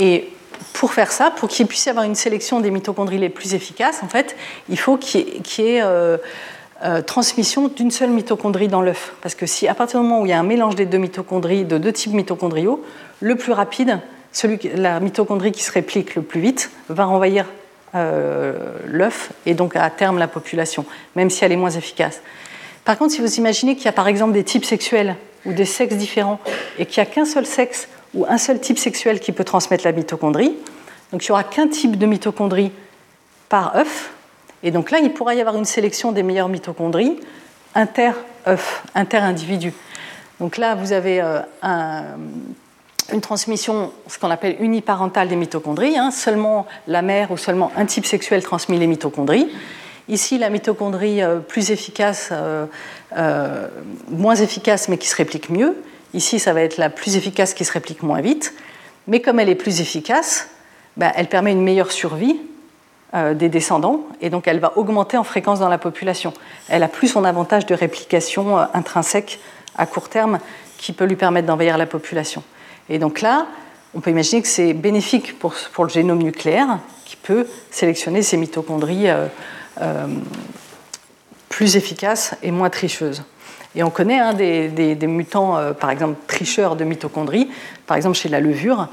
S2: Et pour faire ça, pour qu'il puisse y avoir une sélection des mitochondries les plus efficaces, en fait, il faut qu'il y ait, euh, euh, transmission d'une seule mitochondrie dans l'œuf. Parce que si à partir du moment où il y a un mélange des deux mitochondries, de deux types mitochondriaux, le plus rapide, celui, la mitochondrie qui se réplique le plus vite, va envahir l'œuf et donc à terme la population, même si elle est moins efficace. Par contre, si vous imaginez qu'il y a par exemple des types sexuels ou des sexes différents et qu'il n'y a qu'un seul sexe ou un seul type sexuel qui peut transmettre la mitochondrie, donc il n'y aura qu'un type de mitochondrie par œuf, et donc là, il pourra y avoir une sélection des meilleures mitochondries inter-œuf, inter-individu. Donc là, vous avez euh, une transmission, ce qu'on appelle uniparentale des mitochondries. Hein. seulement la mère ou seulement un type sexuel transmet les mitochondries. Ici, la mitochondrie euh, plus efficace, euh, euh, moins efficace, mais qui se réplique mieux. Ici, ça va être la plus efficace qui se réplique moins vite. Mais comme elle est plus efficace, ben, elle permet une meilleure survie des descendants et donc elle va augmenter en fréquence dans la population. Elle a plus son avantage de réplication intrinsèque à court terme qui peut lui permettre d'envahir la population. Et donc là, on peut imaginer que c'est bénéfique pour, le génome nucléaire qui peut sélectionner ces mitochondries plus efficace et moins tricheuse. Et on connaît hein, des, mutants, euh, par exemple, tricheurs de mitochondries, par exemple chez la levure,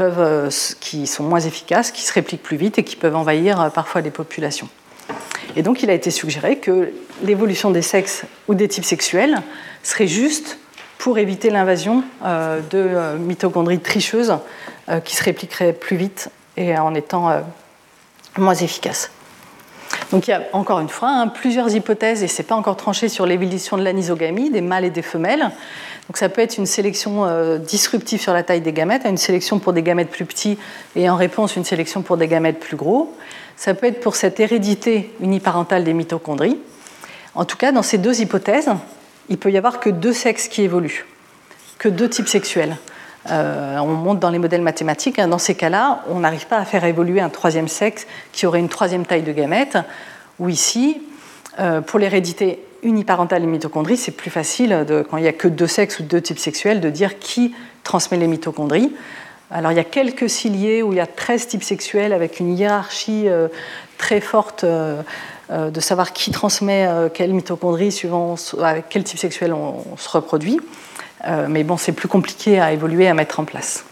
S2: euh, qui sont moins efficaces, qui se répliquent plus vite et qui peuvent envahir parfois les populations. Et donc il a été suggéré que l'évolution des sexes ou des types sexuels serait juste pour éviter l'invasion de mitochondries tricheuses qui se répliqueraient plus vite et en étant moins efficaces. Donc il y a encore une fois hein, plusieurs hypothèses et ce n'est pas encore tranché sur l'évolution de l'anisogamie des mâles et des femelles. Donc ça peut être une sélection euh, disruptive sur la taille des gamètes, une sélection pour des gamètes plus petits et en réponse une sélection pour des gamètes plus gros. Ça peut être pour cette hérédité uniparentale des mitochondries. En tout cas, dans ces deux hypothèses, il peut y avoir que deux sexes qui évoluent, que deux types sexuels. Euh, on monte dans les modèles mathématiques. Hein. dans ces cas-là, on n'arrive pas à faire évoluer un troisième sexe qui aurait une troisième taille de gamètes. Ou ici, euh, pour l'hérédité uniparentale des mitochondries, c'est plus facile, quand il n'y a que deux sexes ou deux types sexuels, de dire qui transmet les mitochondries. Alors il y a quelques ciliés où il y a 13 types sexuels avec une hiérarchie euh, très forte de savoir qui transmet quelle mitochondrie suivant avec quel type sexuel on se reproduit. Euh, mais bon, c'est plus compliqué à évoluer, à mettre en place.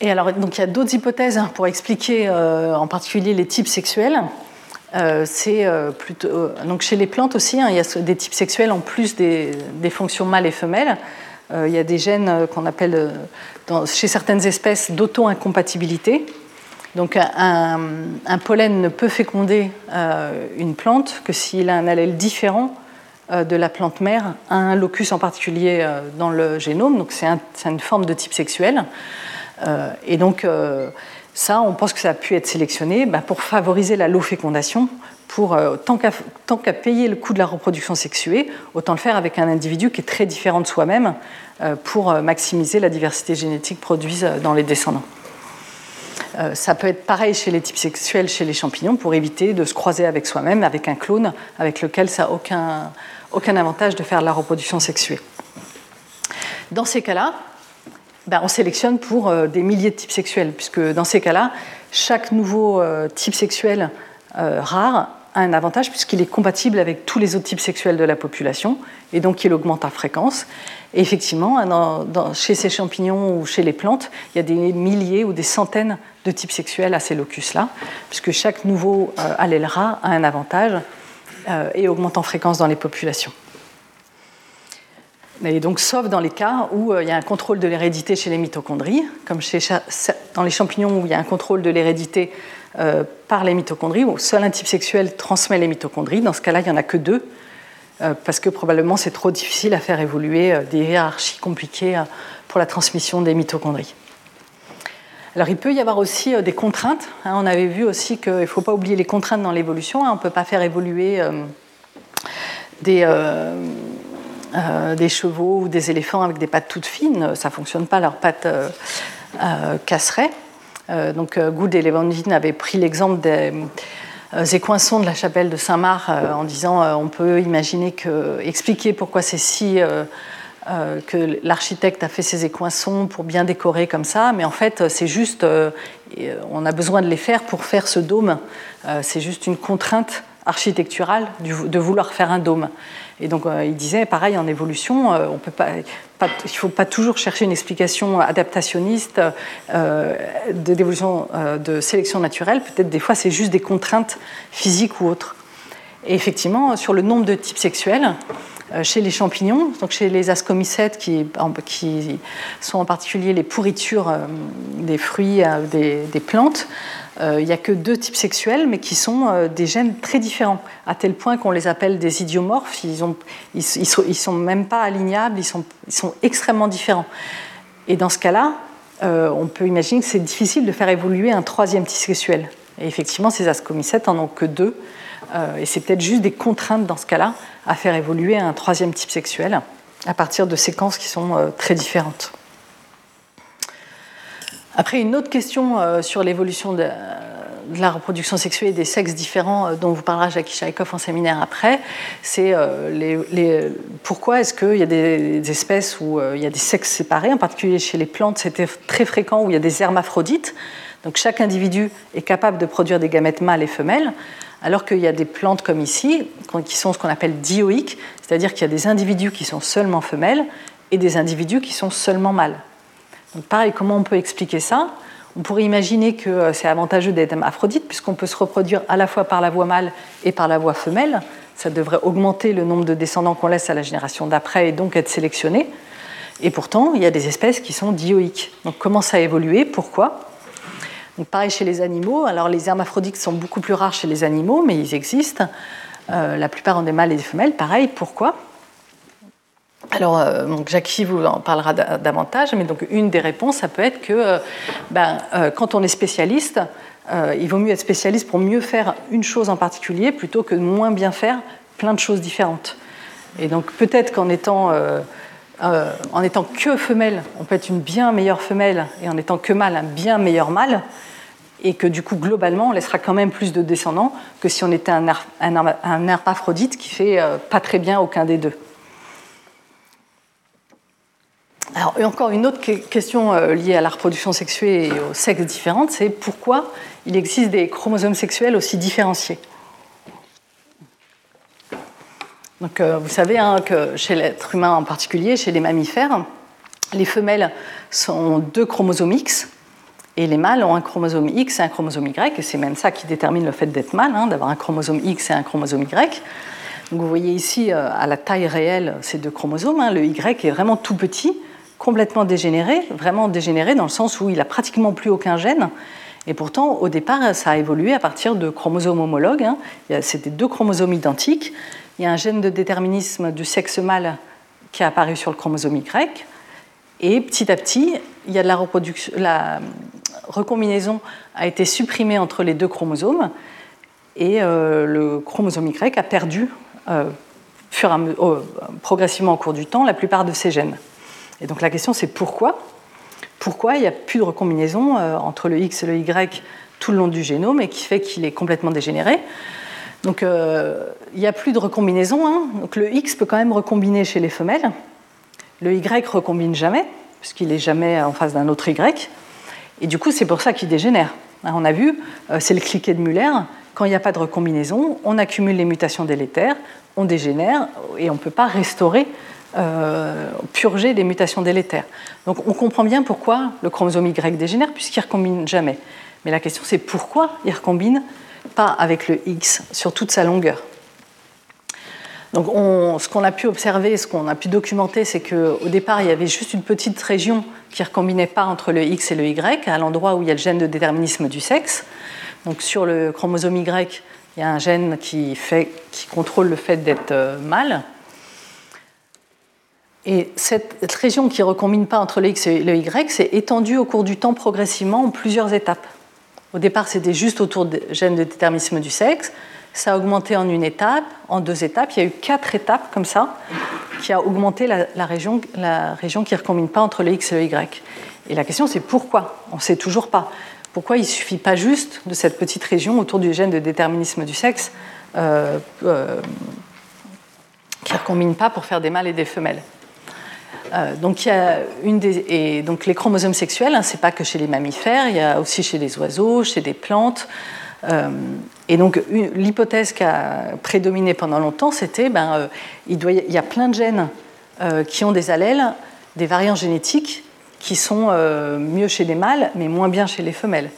S2: Et alors, donc, il y a d'autres hypothèses hein, pour expliquer euh, en particulier les types sexuels. Euh, c'est plutôt donc chez les plantes aussi, hein, il y a des types sexuels en plus des, fonctions mâles et femelles. il y a des gènes qu'on appelle chez certaines espèces d'auto-incompatibilité. Donc un, pollen ne peut féconder une plante que s'il a un allèle différent de la plante mère un locus en particulier euh, dans le génome, donc c'est une forme de type sexuel. Euh, et donc ça, on pense que ça a pu être sélectionné bah, pour favoriser la low-fécondation, pour tant qu'à payer le coût de la reproduction sexuée, autant le faire avec un individu qui est très différent de soi-même pour maximiser la diversité génétique produite dans les descendants. ça peut être pareil chez les types sexuels, chez les champignons, pour éviter de se croiser avec soi-même, avec un clone avec lequel ça n'a aucun, aucun avantage de faire la reproduction sexuée. Dans ces cas-là, ben, on sélectionne pour euh, des milliers de types sexuels, puisque dans ces cas-là, chaque nouveau euh, type sexuel euh, rare a un avantage puisqu'il est compatible avec tous les autres types sexuels de la population, et donc il augmente en fréquence. Et effectivement, chez ces champignons ou chez les plantes, il y a des milliers ou des centaines de types sexuels à ces locus-là, puisque chaque nouveau allèle rare a un avantage et augmente en fréquence dans les populations. Donc, sauf dans les cas où euh, il y a un contrôle de l'hérédité chez les mitochondries, comme dans les champignons où il y a un contrôle de l'hérédité euh, par les mitochondries, où seul un type sexuel transmet les mitochondries. Dans ce cas-là, il n'y en a que deux, parce que probablement c'est trop difficile à faire évoluer des hiérarchies compliquées pour la transmission des mitochondries. Alors il peut y avoir aussi des contraintes. Hein. on avait vu aussi qu'il ne faut pas oublier les contraintes dans l'évolution. Hein. on ne peut pas faire évoluer des, des, chevaux ou des éléphants avec des pattes toutes fines. Ça ne fonctionne pas, leurs pattes casseraient. donc Good et Levandine avaient pris l'exemple des euh, écoinçons de la chapelle de Saint-Marc euh, en disant euh, on peut imaginer que, expliquer pourquoi c'est si que l'architecte a fait ces écoinçons pour bien décorer comme ça, mais en fait c'est juste, on a besoin de les faire pour faire ce dôme. c'est juste une contrainte architecturale de vouloir faire un dôme. Et donc euh, il disait, pareil, en évolution, euh, on peut pas, il ne faut pas toujours chercher une explication adaptationniste euh, de d'évolution de sélection naturelle. Peut-être des fois c'est juste des contraintes physiques ou autres. Et effectivement, sur le nombre de types sexuels, chez les champignons, donc chez les ascomycètes, qui, sont en particulier les pourritures des fruits des, des plantes, euh, il n'y a que deux types sexuels, mais qui sont euh, des gènes très différents, à tel point qu'on les appelle des idiomorphes. Ils ne sont, même pas alignables, ils sont, extrêmement différents. Et dans ce cas-là, euh, on peut imaginer que c'est difficile de faire évoluer un troisième type sexuel. Et effectivement, ces ascomycètes en ont que deux. Et c'est peut-être juste des contraintes dans ce cas-là à faire évoluer un troisième type sexuel à partir de séquences qui sont très différentes. Après, une autre question euh, sur l'évolution de, la reproduction sexuelle et des sexes différents euh, dont vous parlera Jackie Chaikov en séminaire après, c'est euh, les, pourquoi est-ce qu'il y a des, espèces où il y a des sexes séparés, en particulier chez les plantes, c'était très fréquent où il y a des hermaphrodites. Donc chaque individu est capable de produire des gamètes mâles et femelles, alors qu'il y a des plantes comme ici, qui sont ce qu'on appelle dioïques, c'est-à-dire qu'il y a des individus qui sont seulement femelles et des individus qui sont seulement mâles pareil, comment on peut expliquer ça? On pourrait imaginer que euh, c'est avantageux d'être aphrodite puisqu'on peut se reproduire à la fois par la voie mâle et par la voie femelle. Ça devrait augmenter le nombre de descendants qu'on laisse à la génération d'après et donc être sélectionné. Et pourtant, il y a des espèces qui sont dioïques. Donc comment ça a évolué? Pourquoi? Donc, Pareil chez les animaux. Alors les hermaphrodites sont beaucoup plus rares chez les animaux, mais ils existent. Euh, la plupart ont des mâles et des femelles. Pareil, pourquoi? Alors, euh, donc Jackie vous en parlera davantage, mais donc une des réponses, ça peut être que euh, ben, quand on est spécialiste, il vaut mieux être spécialiste pour mieux faire une chose en particulier plutôt que de moins bien faire plein de choses différentes. Et donc peut-être qu'en étant, en étant que femelle, on peut être une bien meilleure femelle, et en étant que mâle, un bien meilleur mâle, et que du coup, globalement, on laissera quand même plus de descendants que si on était un, hermaphrodite qui fait pas très bien aucun des deux. Alors, encore une autre question euh, liée à la reproduction sexuée et aux sexes différents, c'est pourquoi il existe des chromosomes sexuels aussi différenciés? Donc, euh, vous savez hein, que chez l'être humain en particulier, chez les mammifères, les femelles ont deux chromosomes X et les mâles ont un chromosome X et un chromosome Y, et c'est même ça qui détermine le fait d'être mâle, hein, d'avoir un chromosome X et un chromosome Y. Donc, vous voyez ici, euh, à la taille réelle, ces deux chromosomes, hein, le Y est vraiment tout petit, complètement dégénéré, vraiment dégénéré dans le sens où il a pratiquement plus aucun gène. Et pourtant, au départ, ça a évolué à partir de chromosomes homologues. C'était deux chromosomes identiques. Il y a un gène de déterminisme du sexe mâle qui a apparu sur le chromosome Y. Et petit à petit, la. La recombinaison a été supprimée entre les deux chromosomes. Et euh, le chromosome Y a perdu euh, euh, progressivement au cours du temps la plupart de ses gènes. Et donc la question c'est pourquoi? Pourquoi il n'y a plus de recombinaison euh, entre le X et le Y tout le long du génome et qui fait qu'il est complètement dégénéré? Donc euh, il n'y a plus de recombinaison. Hein. Le X peut quand même recombiner chez les femelles. Le Y recombine jamais, puisqu'il n'est jamais en face d'un autre Y. Et du coup, c'est pour ça qu'il dégénère. Hein, on a vu, euh, c'est le cliquet de Muller. Quand il n'y a pas de recombinaison, on accumule les mutations délétères, on dégénère et on ne peut pas restaurer euh, purger des mutations délétères. Donc on comprend bien pourquoi le chromosome Y dégénère, puisqu'il ne recombine jamais. Mais la question c'est pourquoi il ne recombine pas avec le X sur toute sa longueur. Donc ce qu'on a pu observer, ce qu'on a pu documenter, c'est qu'au départ, il y avait juste une petite région qui ne recombinait pas entre le X et le Y, à l'endroit où il y a le gène de déterminisme du sexe. Donc sur le chromosome Y, il y a un gène qui, qui contrôle le fait d'être euh, mâle. Et cette région qui ne recombine pas entre le X et le Y s'est étendue au cours du temps progressivement en plusieurs étapes. Au départ, c'était juste autour des gènes de déterminisme du sexe. Ça a augmenté en une étape, en deux étapes. Il y a eu quatre étapes comme ça qui a augmenté la, région, la région qui ne recombine pas entre le X et le Y. Et la question, c'est pourquoi? On ne sait toujours pas. Pourquoi il ne suffit pas juste de cette petite région autour du gène de déterminisme du sexe euh, euh, qui ne recombine pas pour faire des mâles et des femelles? Et donc les chromosomes sexuels, hein, ce n'est pas que chez les mammifères, il y a aussi chez les oiseaux, chez des plantes. et donc l'hypothèse qui a prédominé pendant longtemps, c'était ben, il, il, y a plein de gènes qui ont des allèles, des variants génétiques qui sont euh, mieux chez les mâles, mais moins bien chez les femelles.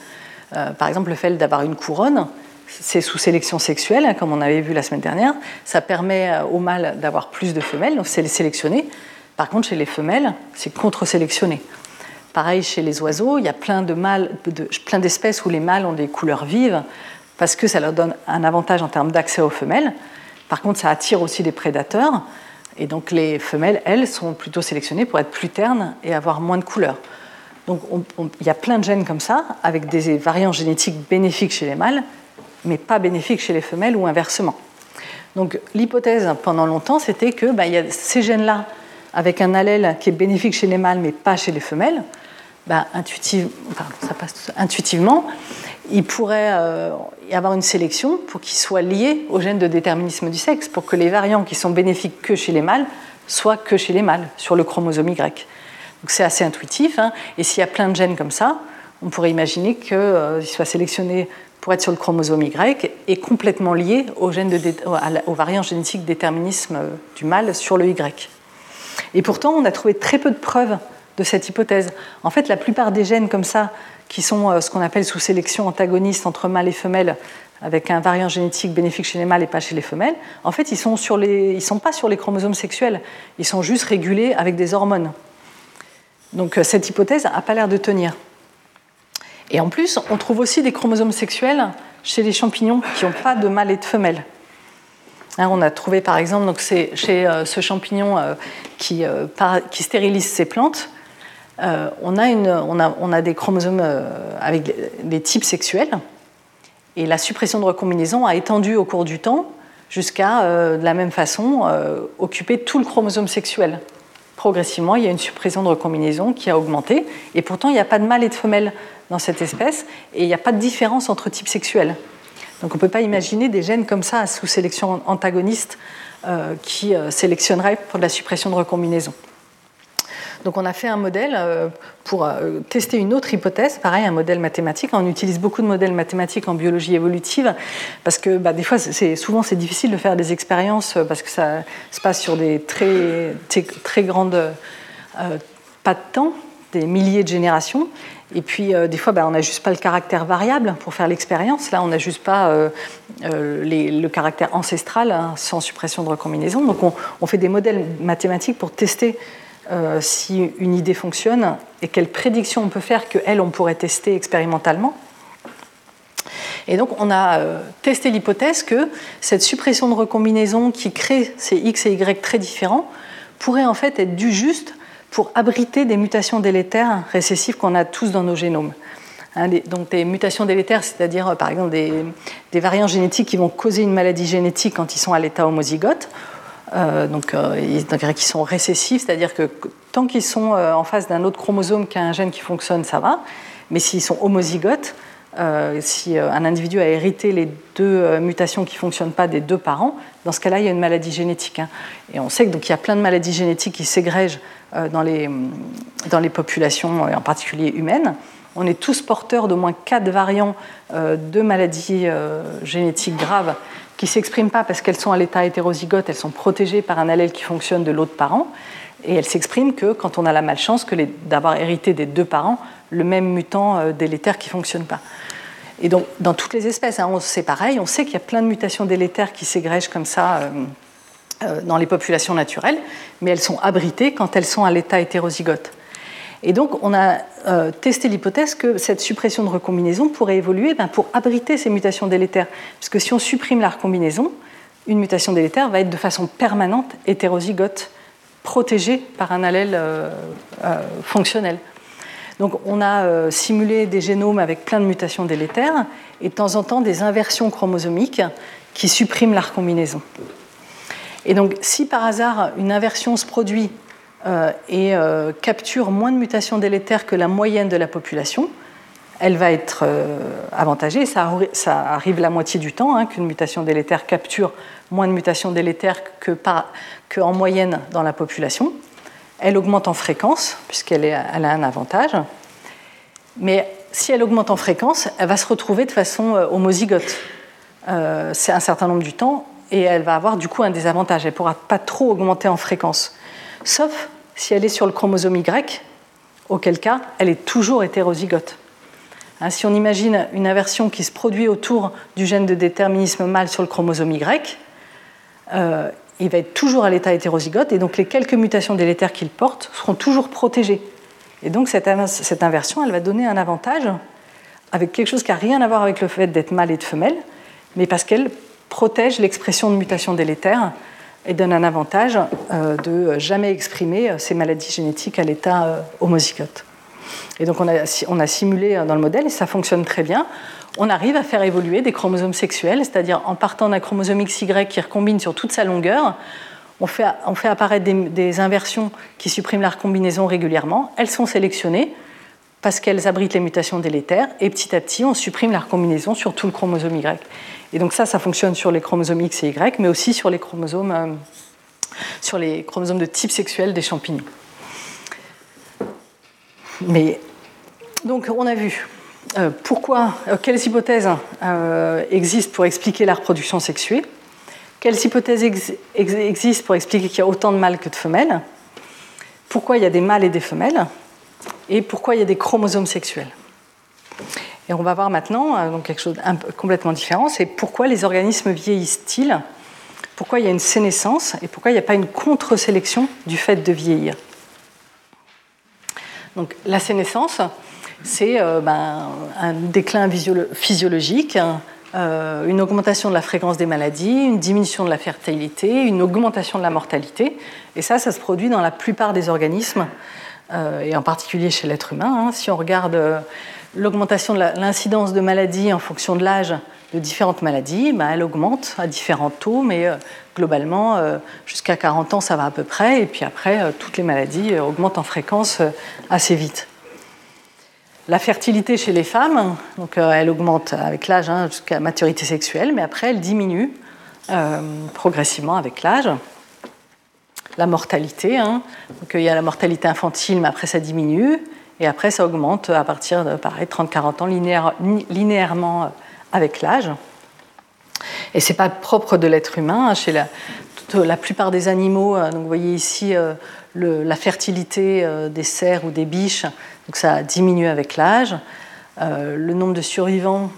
S2: Euh, par exemple, le fait d'avoir une couronne, c'est sous sélection sexuelle, hein, comme on avait vu la semaine dernière. Ça permet euh, aux mâles d'avoir plus de femelles, donc c'est sélectionné. Par contre, chez les femelles, c'est contre-sélectionné. Pareil chez les oiseaux, il y a plein de mâles, plein d'espèces où les mâles ont des couleurs vives parce que ça leur donne un avantage en termes d'accès aux femelles. Par contre, ça attire aussi des prédateurs. Et donc les femelles, elles, sont plutôt sélectionnées pour être plus ternes et avoir moins de couleurs. Donc il y a plein de gènes comme ça, avec des variants génétiques bénéfiques chez les mâles, mais pas bénéfiques chez les femelles ou inversement. Donc l'hypothèse pendant longtemps, c'était que bah, y a ces gènes-là, avec un allèle qui est bénéfique chez les mâles, mais pas chez les femelles, bah, intuitivement, il pourrait euh, y avoir une sélection pour qu'ils soient liés au gène de déterminisme du sexe, pour que les variants qui sont bénéfiques que chez les mâles soient que chez les mâles, sur le chromosome Y. Donc c'est assez intuitif, hein. et s'il y a plein de gènes comme ça, on pourrait imaginer qu'ils euh, soient sélectionnés pour être sur le chromosome Y et complètement liés au, gène de, au variant génétique déterminisme euh, du mâle sur le Y. Et pourtant, on a trouvé très peu de preuves de cette hypothèse. En fait, la plupart des gènes comme ça qui sont euh, ce qu'on appelle sous sélection antagoniste entre mâles et femelles, avec un variant génétique bénéfique chez les mâles et pas chez les femelles, en fait, ils sont, sont pas sur les chromosomes sexuels, ils sont juste régulés avec des hormones. Donc euh, cette hypothèse n'a pas l'air de tenir. Et en plus, on trouve aussi des chromosomes sexuels chez les champignons qui n'ont pas de mâles et de femelles. Hein, on a trouvé par exemple, donc chez euh, ce champignon qui, qui, stérilise ses plantes, euh, on, a des chromosomes euh, avec des types sexuels, et la suppression de recombinaison a étendu au cours du temps jusqu'à, euh, de la même façon, occuper tout le chromosome sexuel. Progressivement, il y a une suppression de recombinaison qui a augmenté, et pourtant il n'y a pas de mâle et de femelle dans cette espèce, et il n'y a pas de différence entre types sexuels. Donc on ne peut pas imaginer des gènes comme ça sous sélection antagoniste qui sélectionneraient pour de la suppression de recombinaison. Donc on a fait un modèle euh, pour euh, tester une autre hypothèse, pareil, un modèle mathématique. On utilise beaucoup de modèles mathématiques en biologie évolutive parce que bah, des fois, souvent c'est difficile de faire des expériences euh, parce que ça se passe sur des très, très, grandes pas de temps, des milliers de générations. Et puis, des fois, bah, on n'a juste pas le caractère variable pour faire l'expérience. Là, on n'a juste pas le caractère ancestral hein, sans suppression de recombinaison. Donc, on, fait des modèles mathématiques pour tester euh, si une idée fonctionne et quelles prédictions on peut faire qu'elle, on pourrait tester expérimentalement. Et donc, on a euh, testé l'hypothèse que cette suppression de recombinaison qui crée ces X et Y très différents pourrait en fait être due juste pour abriter des mutations délétères récessives qu'on a tous dans nos génomes. Hein, donc des mutations délétères, c'est-à-dire euh, par exemple des, des, variants génétiques qui vont causer une maladie génétique quand ils sont à l'état homozygote, euh, donc, euh, qui sont récessifs, c'est-à-dire que tant qu'ils sont en face d'un autre chromosome qui a un gène qui fonctionne, ça va. Mais s'ils sont homozygotes, si un individu a hérité les deux mutations qui ne fonctionnent pas des deux parents, dans ce cas-là, il y a une maladie génétique. Hein. Et on sait qu'il y a plein de maladies génétiques qui s'égrègent dans les, dans les populations, en particulier humaines. On est tous porteurs d'au moins quatre variants de maladies génétiques graves qui ne s'expriment pas parce qu'elles sont à l'état hétérozygote, elles sont protégées par un allèle qui fonctionne de l'autre parent, et elles s'expriment que quand on a la malchance d'avoir hérité des deux parents le même mutant euh, délétère qui ne fonctionne pas. Et donc, dans toutes les espèces, hein, c'est pareil, on sait qu'il y a plein de mutations délétères qui s'égrègent comme ça euh, euh, dans les populations naturelles, mais elles sont abritées quand elles sont à l'état hétérozygote. Et donc, on a testé l'hypothèse que cette suppression de recombinaison pourrait évoluer ben, pour abriter ces mutations délétères. Parce que si on supprime la recombinaison, une mutation délétère va être de façon permanente hétérozygote protégé par un allèle fonctionnel. Donc on a simulé des génomes avec plein de mutations délétères et de temps en temps des inversions chromosomiques qui suppriment la recombinaison. Et donc si par hasard une inversion se produit et capture moins de mutations délétères que la moyenne de la population, elle va être euh, avantagée. Ça, arrive la moitié du temps hein, qu'une mutation délétère capture moins de mutations délétères que, en moyenne dans la population. Elle augmente en fréquence, puisqu'elle a un avantage. Mais si elle augmente en fréquence, elle va se retrouver de façon euh, homozygote. Euh, un certain nombre du temps, et elle va avoir du coup un désavantage. Elle ne pourra pas trop augmenter en fréquence. Sauf si elle est sur le chromosome Y, auquel cas elle est toujours hétérozygote. Hein, si on imagine une inversion qui se produit autour du gène de déterminisme mâle sur le chromosome Y, euh, il va être toujours à l'état hétérozygote et donc les quelques mutations délétères qu'il porte seront toujours protégées. Et donc cette, inversion, elle va donner un avantage avec quelque chose qui n'a rien à voir avec le fait d'être mâle et de femelle, mais parce qu'elle protège l'expression de mutations délétères et donne un avantage euh, de jamais exprimer ces maladies génétiques à l'état euh, homozygote. Et donc on a, simulé dans le modèle et ça fonctionne très bien. On arrive à faire évoluer des chromosomes sexuels, c'est-à-dire en partant d'un chromosome XY qui recombine sur toute sa longueur, on fait, apparaître des, inversions qui suppriment la recombinaison régulièrement. Elles sont sélectionnées parce qu'elles abritent les mutations délétères et petit à petit on supprime la recombinaison sur tout le chromosome Y. Et donc ça, ça fonctionne sur les chromosomes X et Y, mais aussi sur les chromosomes, euh, sur les chromosomes de type sexuel des champignons. Donc on a vu euh, pourquoi, euh, quelles hypothèses euh, existent pour expliquer la reproduction sexuée, quelles hypothèses existent pour expliquer qu'il y a autant de mâles que de femelles, pourquoi il y a des mâles et des femelles, et pourquoi il y a des chromosomes sexuels? Et on va voir maintenant quelque chose de complètement différent, c'est pourquoi les organismes vieillissent-ils, pourquoi il y a une sénescence? Et pourquoi il n'y a pas une contre-sélection du fait de vieillir? Donc la sénescence, c'est euh, ben, un déclin physiologique, euh, une augmentation de la fréquence des maladies, une diminution de la fertilité, une augmentation de la mortalité. Et ça, ça se produit dans la plupart des organismes, euh, et en particulier chez l'être humain. Hein. Si on regarde l'augmentation de l'incidence de maladies en fonction de l'âge de différentes maladies, ben, elle augmente à différents taux, mais globalement, jusqu'à 40 ans, ça va à peu près, et puis après, toutes les maladies augmentent en fréquence assez vite. La fertilité chez les femmes, donc, elle augmente avec l'âge hein, jusqu'à maturité sexuelle, mais après, elle diminue progressivement avec l'âge. La mortalité, hein, donc, il y a la mortalité infantile, mais après, ça diminue, et après, ça augmente à partir de 30-40 ans linéairement avec l'âge. Et ce n'est pas propre de l'être humain. Hein, chez la, la, plupart des animaux, euh, donc vous voyez ici euh, la fertilité euh, des cerfs ou des biches, donc ça diminue avec l'âge. le nombre de survivants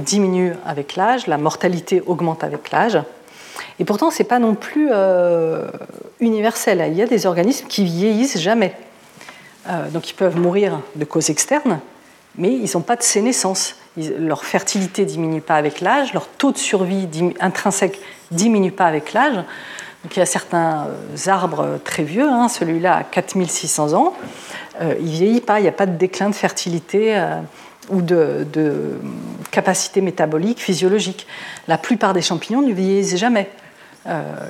S2: diminue avec l'âge, la mortalité augmente avec l'âge. Et pourtant, ce n'est pas non plus universel. Il y a des organismes qui vieillissent jamais. donc ils peuvent mourir de causes externes, mais ils n'ont pas de sénescence leur fertilité diminue pas avec l'âge, leur taux de survie intrinsèque diminue pas avec l'âge. Donc il y a certains euh, arbres très vieux, hein, celui-là a 4600 ans, euh, il vieillit pas, il n'y a pas de déclin de fertilité euh, ou de, capacité métabolique physiologique. La plupart des champignons ne vieillissent jamais.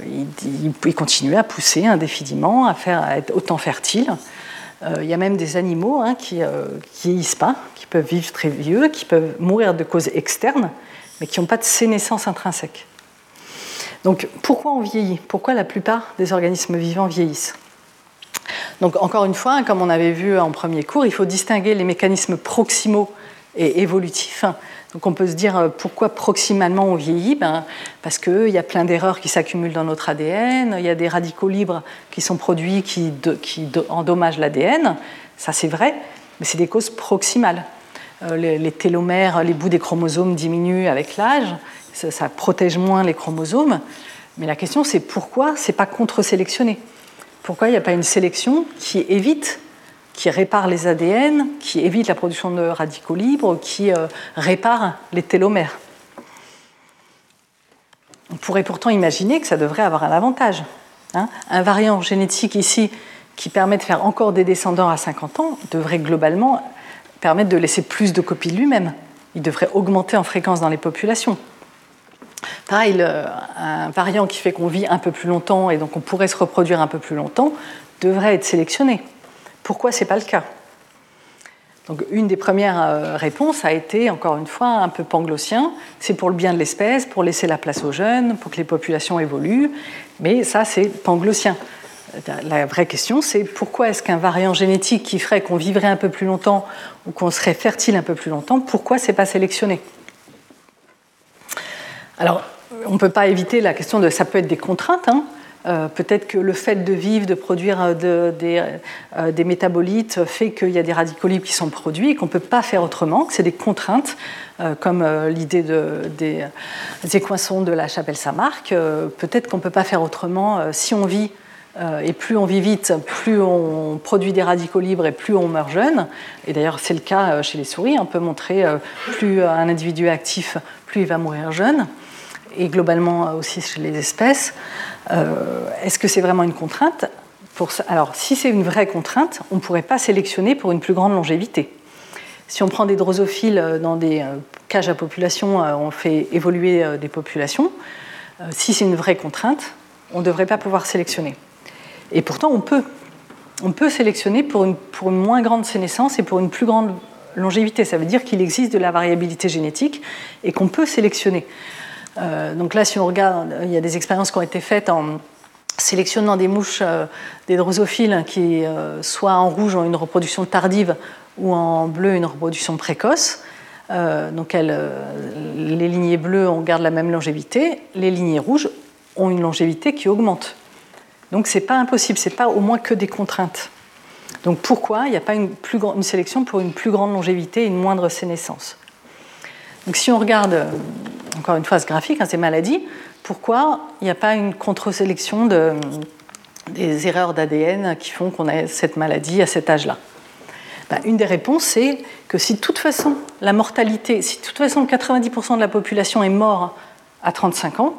S2: ils, continuent à pousser indéfiniment, à, faire, être autant fertiles. il y a même des animaux hein, qui ne vieillissent pas, qui peuvent vivre très vieux, qui peuvent mourir de causes externes, mais qui n'ont pas de sénescence intrinsèque. Donc pourquoi on vieillit? Pourquoi la plupart des organismes vivants vieillissent? Donc encore une fois, comme on avait vu en premier cours, il faut distinguer les mécanismes proximaux et évolutifs. Donc on peut se dire euh, pourquoi proximalement on vieillit? Ben, Parce qu'il y a plein d'erreurs qui s'accumulent dans notre ADN, il y a des radicaux libres qui sont produits qui, qui endommagent l'ADN, ça c'est vrai, mais c'est des causes proximales. Euh, les, télomères, les bouts des chromosomes diminuent avec l'âge, ça, protège moins les chromosomes. Mais la question, c'est pourquoi c'est pas contre-sélectionné? Pourquoi il n'y a pas une sélection qui évite, qui répare les ADN, qui évite la production de radicaux libres, qui euh, répare les télomères? On pourrait pourtant imaginer que ça devrait avoir un avantage. Hein. un variant génétique ici qui permet de faire encore des descendants à 50 ans devrait globalement permettre de laisser plus de copies de lui-même. Il devrait augmenter en fréquence dans les populations. Pareil, un variant qui fait qu'on vit un peu plus longtemps et donc on pourrait se reproduire un peu plus longtemps devrait être sélectionné. Pourquoi ce n'est pas le cas? Une des premières euh, réponses a été, encore une fois, un peu panglossien. C'est pour le bien de l'espèce, pour laisser la place aux jeunes, pour que les populations évoluent. Mais ça, c'est panglossien. La vraie question, c'est pourquoi est-ce qu'un variant génétique qui ferait qu'on vivrait un peu plus longtemps ou qu'on serait fertile un peu plus longtemps, pourquoi c'est pas sélectionné? Alors, on ne peut pas éviter la question de ça peut être des contraintes. Hein. Euh, peut-être que le fait de vivre, de produire euh, des, métabolites fait qu'il y a des radicaux libres qui sont produits et qu'on ne peut pas faire autrement, que c'est des contraintes, euh, comme l'idée des, équations de la chapelle Saint-Marc. peut-être qu'on ne peut pas faire autrement si on vit. Et plus on vit vite, plus on produit des radicaux libres et plus on meurt jeune. Et d'ailleurs, c'est le cas chez les souris. On peut montrer plus un individu est actif, plus il va mourir jeune. Et globalement aussi chez les espèces. Euh, est-ce que c'est vraiment une contrainte Alors, si c'est une vraie contrainte, on ne pourrait pas sélectionner pour une plus grande longévité. Si on prend des drosophiles euh, dans des euh, cages à population, on fait évoluer des populations. Si c'est une vraie contrainte, on ne devrait pas pouvoir sélectionner. Et pourtant, on peut. On peut sélectionner pour une, pour une moins grande sénescence et pour une plus grande longévité. Ça veut dire qu'il existe de la variabilité génétique et qu'on peut sélectionner. Euh, donc là, si on regarde, il y a des expériences qui ont été faites en sélectionnant des mouches, euh, des drosophiles, qui euh, soit en rouge ont une reproduction tardive ou en bleu une reproduction précoce. donc les lignées bleues, on garde la même longévité. Les lignées rouges ont une longévité qui augmente. Donc c'est pas impossible, c'est pas au moins que des contraintes. Donc pourquoi il n'y a pas une, sélection pour une plus grande longévité et une moindre sénescence? Donc si on regarde encore une fois ce graphique, hein, ces maladies, pourquoi il n'y a pas une contre-sélection de, des erreurs d'ADN qui font qu'on a cette maladie à cet âge-là? Ben, Une des réponses, c'est que si de toute façon la mortalité, si de toute façon 90% de la population est mort à 35 ans,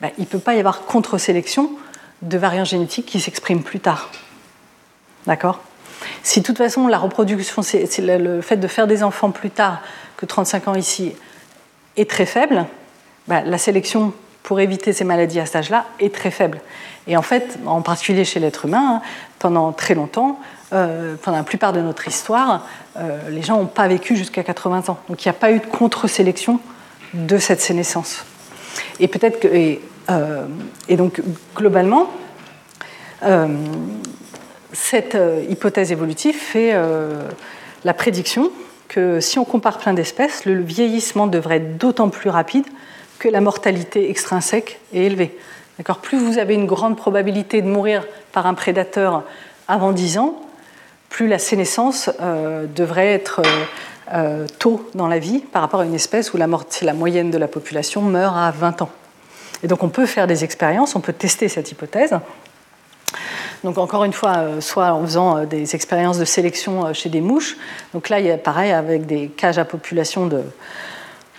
S2: ben, il ne peut pas y avoir contre-sélection de variants génétiques qui s'expriment plus tard. D'accord? Si de toute façon la reproduction, le fait de faire des enfants plus tard que 35 ans ici, est très faible, bah, la sélection pour éviter ces maladies à cet âge-là est très faible. Et en fait, en particulier chez l'être humain, hein, pendant très longtemps, euh, pendant la plupart de notre histoire, euh, les gens n'ont pas vécu jusqu'à 80 ans. Donc il n'y a pas eu de contre-sélection de cette sénescence. Et peut-être que. Et, donc, globalement, cette hypothèse évolutive fait la prédiction que si on compare plein d'espèces, le vieillissement devrait être d'autant plus rapide que la mortalité extrinsèque est élevée. Plus vous avez une grande probabilité de mourir par un prédateur avant 10 ans, plus la sénescence euh, devrait être euh, euh, tôt dans la vie par rapport à une espèce où la, la moyenne de la population meurt à 20 ans. Et donc on peut faire des expériences, on peut tester cette hypothèse. Donc encore une fois, euh, soit en faisant euh, des expériences de sélection euh, chez des mouches. Donc là, il y a pareil avec des cages à population de,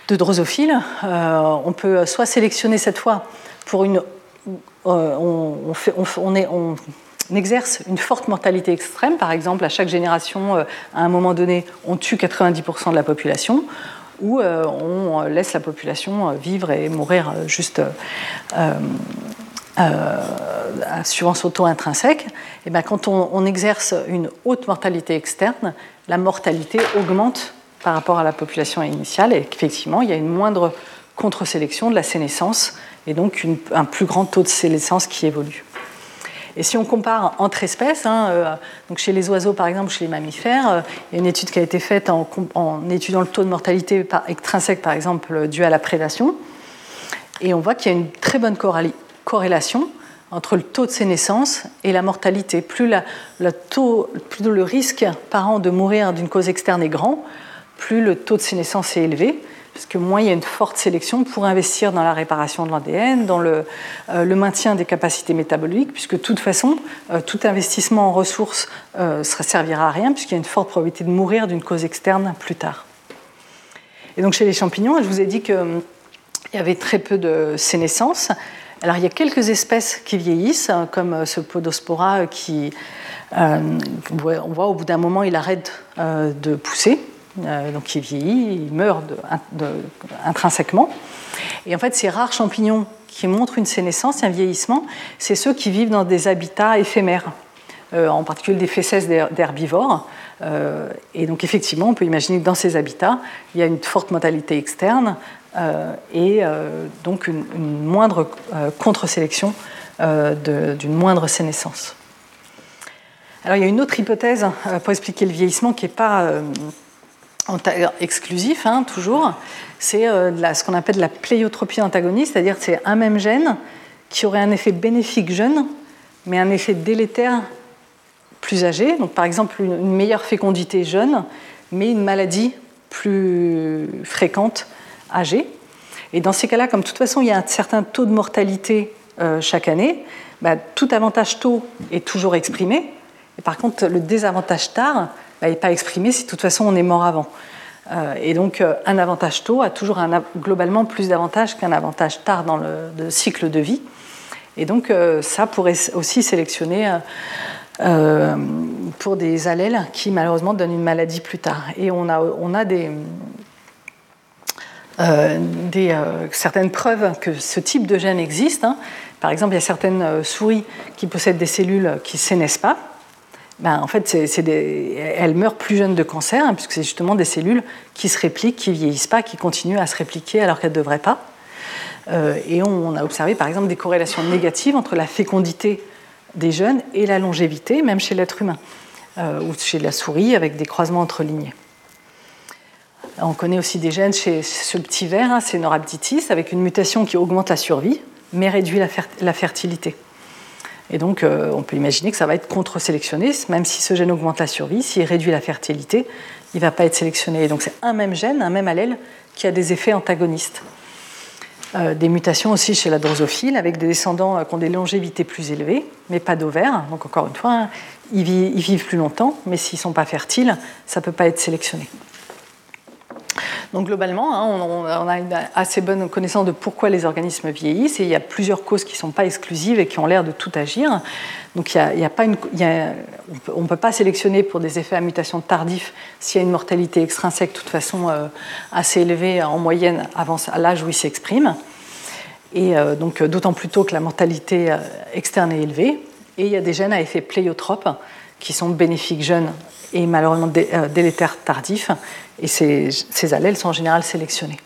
S2: drosophiles. on peut soit sélectionner cette fois pour une... on, fait, on, on, exerce une forte mortalité extrême. Par exemple, à chaque génération, à un moment donné, on tue 90% de la population ou on laisse la population vivre et mourir juste euh, assurance auto-intrinsèque, et eh bien quand on, exerce une haute mortalité externe, la mortalité augmente par rapport à la population initiale et qu'effectivement, il y a une moindre contre-sélection de la sénescence et donc un plus grand taux de sénescence qui évolue. Et si on compare entre espèces, hein, euh, donc chez les oiseaux par exemple, chez les mammifères, euh, il y a une étude qui a été faite en, étudiant le taux de mortalité extrinsèque par exemple dû à la prédation, et on voit qu'il y a une très bonne corrélation entre le taux de sénescence et la mortalité. Plus, plus le risque par an de mourir d'une cause externe est grand, plus le taux de sénescence est élevé, parce que moins il y a une forte sélection pour investir dans la réparation de l'ADN, dans le, euh, maintien des capacités métaboliques, puisque de toute façon, euh, tout investissement en ressources ne euh, servira à rien, puisqu'il y a une forte probabilité de mourir d'une cause externe plus tard. Et donc chez les champignons, je vous ai dit qu'il y avait très peu de sénescence, Alors il y a quelques espèces qui vieillissent, hein, comme ce Podospora qui, on voit au bout d'un moment, il arrête de pousser, donc il vieillit, il meurt intrinsèquement. Et en fait, ces rares champignons qui montrent une sénescence, un vieillissement, c'est ceux qui vivent dans des habitats éphémères, euh, en particulier des fesses d'herbivores. Euh, et donc effectivement, on peut imaginer que dans ces habitats, il y a une forte mortalité externe euh, et donc une, moindre contre-sélection d'une moindre sénescence. Alors il y a une autre hypothèse pour expliquer le vieillissement qui n'est pas exclusif, hein, toujours, c'est euh, ce qu'on appelle la pléiotropie antagoniste, c'est-à-dire c'est un même gène qui aurait un effet bénéfique jeune, mais un effet délétère plus âgé. Donc, par exemple, une, meilleure fécondité jeune, mais une maladie plus fréquente âgée. Et dans ces cas-là, comme de toute façon, il y a un certain taux de mortalité euh, chaque année, bah, tout avantage tôt est toujours exprimé. Et par contre, le désavantage tard n'est pas exprimé si de toute façon on est mort avant. Euh, et donc, euh, un avantage tôt a toujours un, globalement plus d'avantages qu'un avantage tard dans le, cycle de vie. Et donc, euh, ça pourrait aussi sélectionner pour des allèles qui, malheureusement, donnent une maladie plus tard. Et on a, on a des, certaines preuves que ce type de gène existe. Hein. Par exemple, il y a certaines souris qui possèdent des cellules qui ne sénèsent pas ben, en fait, elles meurent plus jeunes de cancer, hein, puisque c'est justement des cellules qui se répliquent, qui vieillissent pas, qui continuent à se répliquer alors qu'elles ne devraient pas. Euh, et on, a observé par exemple des corrélations négatives entre la fécondité des jeunes et la longévité, même chez l'être humain, euh, ou chez la souris, avec des croisements entre lignées. On connaît aussi des gènes chez ce petit ver, hein, c'est Norabditis, avec une mutation qui augmente la survie, mais réduit la fertilité. Et donc, euh, on peut imaginer que ça va être contre-sélectionné, même si ce gène augmente la survie, s'il réduit la fertilité, il ne va pas être sélectionné. Et donc, c'est un même gène, un même allèle, qui a des effets antagonistes. Euh, des mutations aussi chez la drosophile, avec des descendants euh, qui ont des longévités plus élevées, mais pas d'ovaires. Donc, encore une fois, ils, vivent, plus longtemps, mais s'ils ne sont pas fertiles, ça ne peut pas être sélectionné. Donc globalement, hein, on, a une assez bonne connaissance de pourquoi les organismes vieillissent et il y a plusieurs causes qui ne sont pas exclusives et qui ont l'air de tout agir. Donc il y a, pas on ne peut pas sélectionner pour des effets à mutation tardifs s'il y a une mortalité extrinsèque de toute façon euh, assez élevée en moyenne avant à l'âge où il s'exprime. Et euh, donc d'autant plus tôt que la mortalité euh, externe est élevée. Et il y a des gènes à effet pléiotrope qui sont bénéfiques jeunes et malheureusement délétères tardifs et ces, allèles sont en général sélectionnés.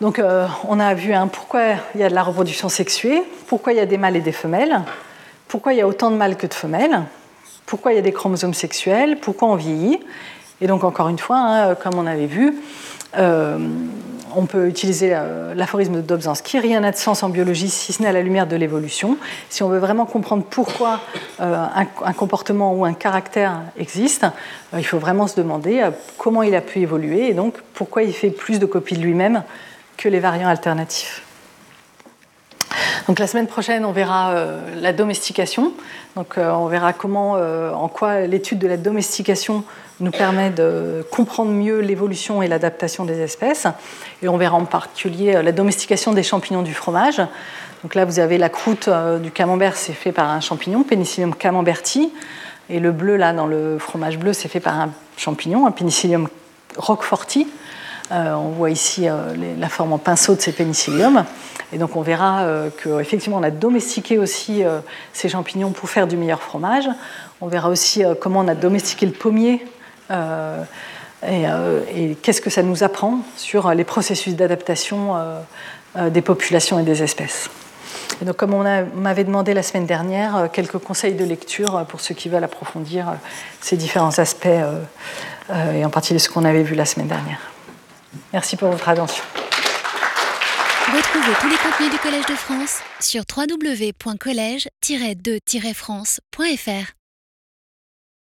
S2: Donc euh, on a vu hein, pourquoi il y a de la reproduction sexuée, pourquoi il y a des mâles et des femelles, pourquoi il y a autant de mâles que de femelles, pourquoi il y a des chromosomes sexuels, pourquoi on vieillit. Et donc encore une fois, hein, comme on avait vu, euh, on peut utiliser euh, l'aphorisme de Dobzhansky, rien n'a de sens en biologie si ce n'est à la lumière de l'évolution. Si on veut vraiment comprendre pourquoi euh, un, comportement ou un caractère existe, euh, il faut vraiment se demander comment il a pu évoluer et donc pourquoi il fait plus de copies de lui-même que les variants alternatifs. Donc la semaine prochaine, on verra la domestication. Donc on verra comment, en quoi l'étude de la domestication nous permet de comprendre mieux l'évolution et l'adaptation des espèces. Et on verra en particulier euh, la domestication des champignons du fromage. Donc là, vous avez la croûte euh, du camembert, c'est fait par un champignon, Penicillium camemberti. Et le bleu, là, dans le fromage bleu, c'est fait par un champignon, un Penicillium roqueforti. Euh, on voit ici la forme en pinceau de ces pénicilliums. Et donc on verra qu'effectivement on a domestiqué aussi ces champignons pour faire du meilleur fromage. On verra aussi comment on a domestiqué le pommier euh, euh, et, qu'est-ce que ça nous apprend sur les processus d'adaptation euh, des populations et des espèces. Et donc, comme on, m'avait demandé la semaine dernière, quelques conseils de lecture pour ceux qui veulent approfondir ces différents aspects, et en particulier ce qu'on avait vu la semaine dernière. Merci pour votre attention.
S1: Retrouvez tous les contenus du Collège de France sur www.colège-2-france.fr.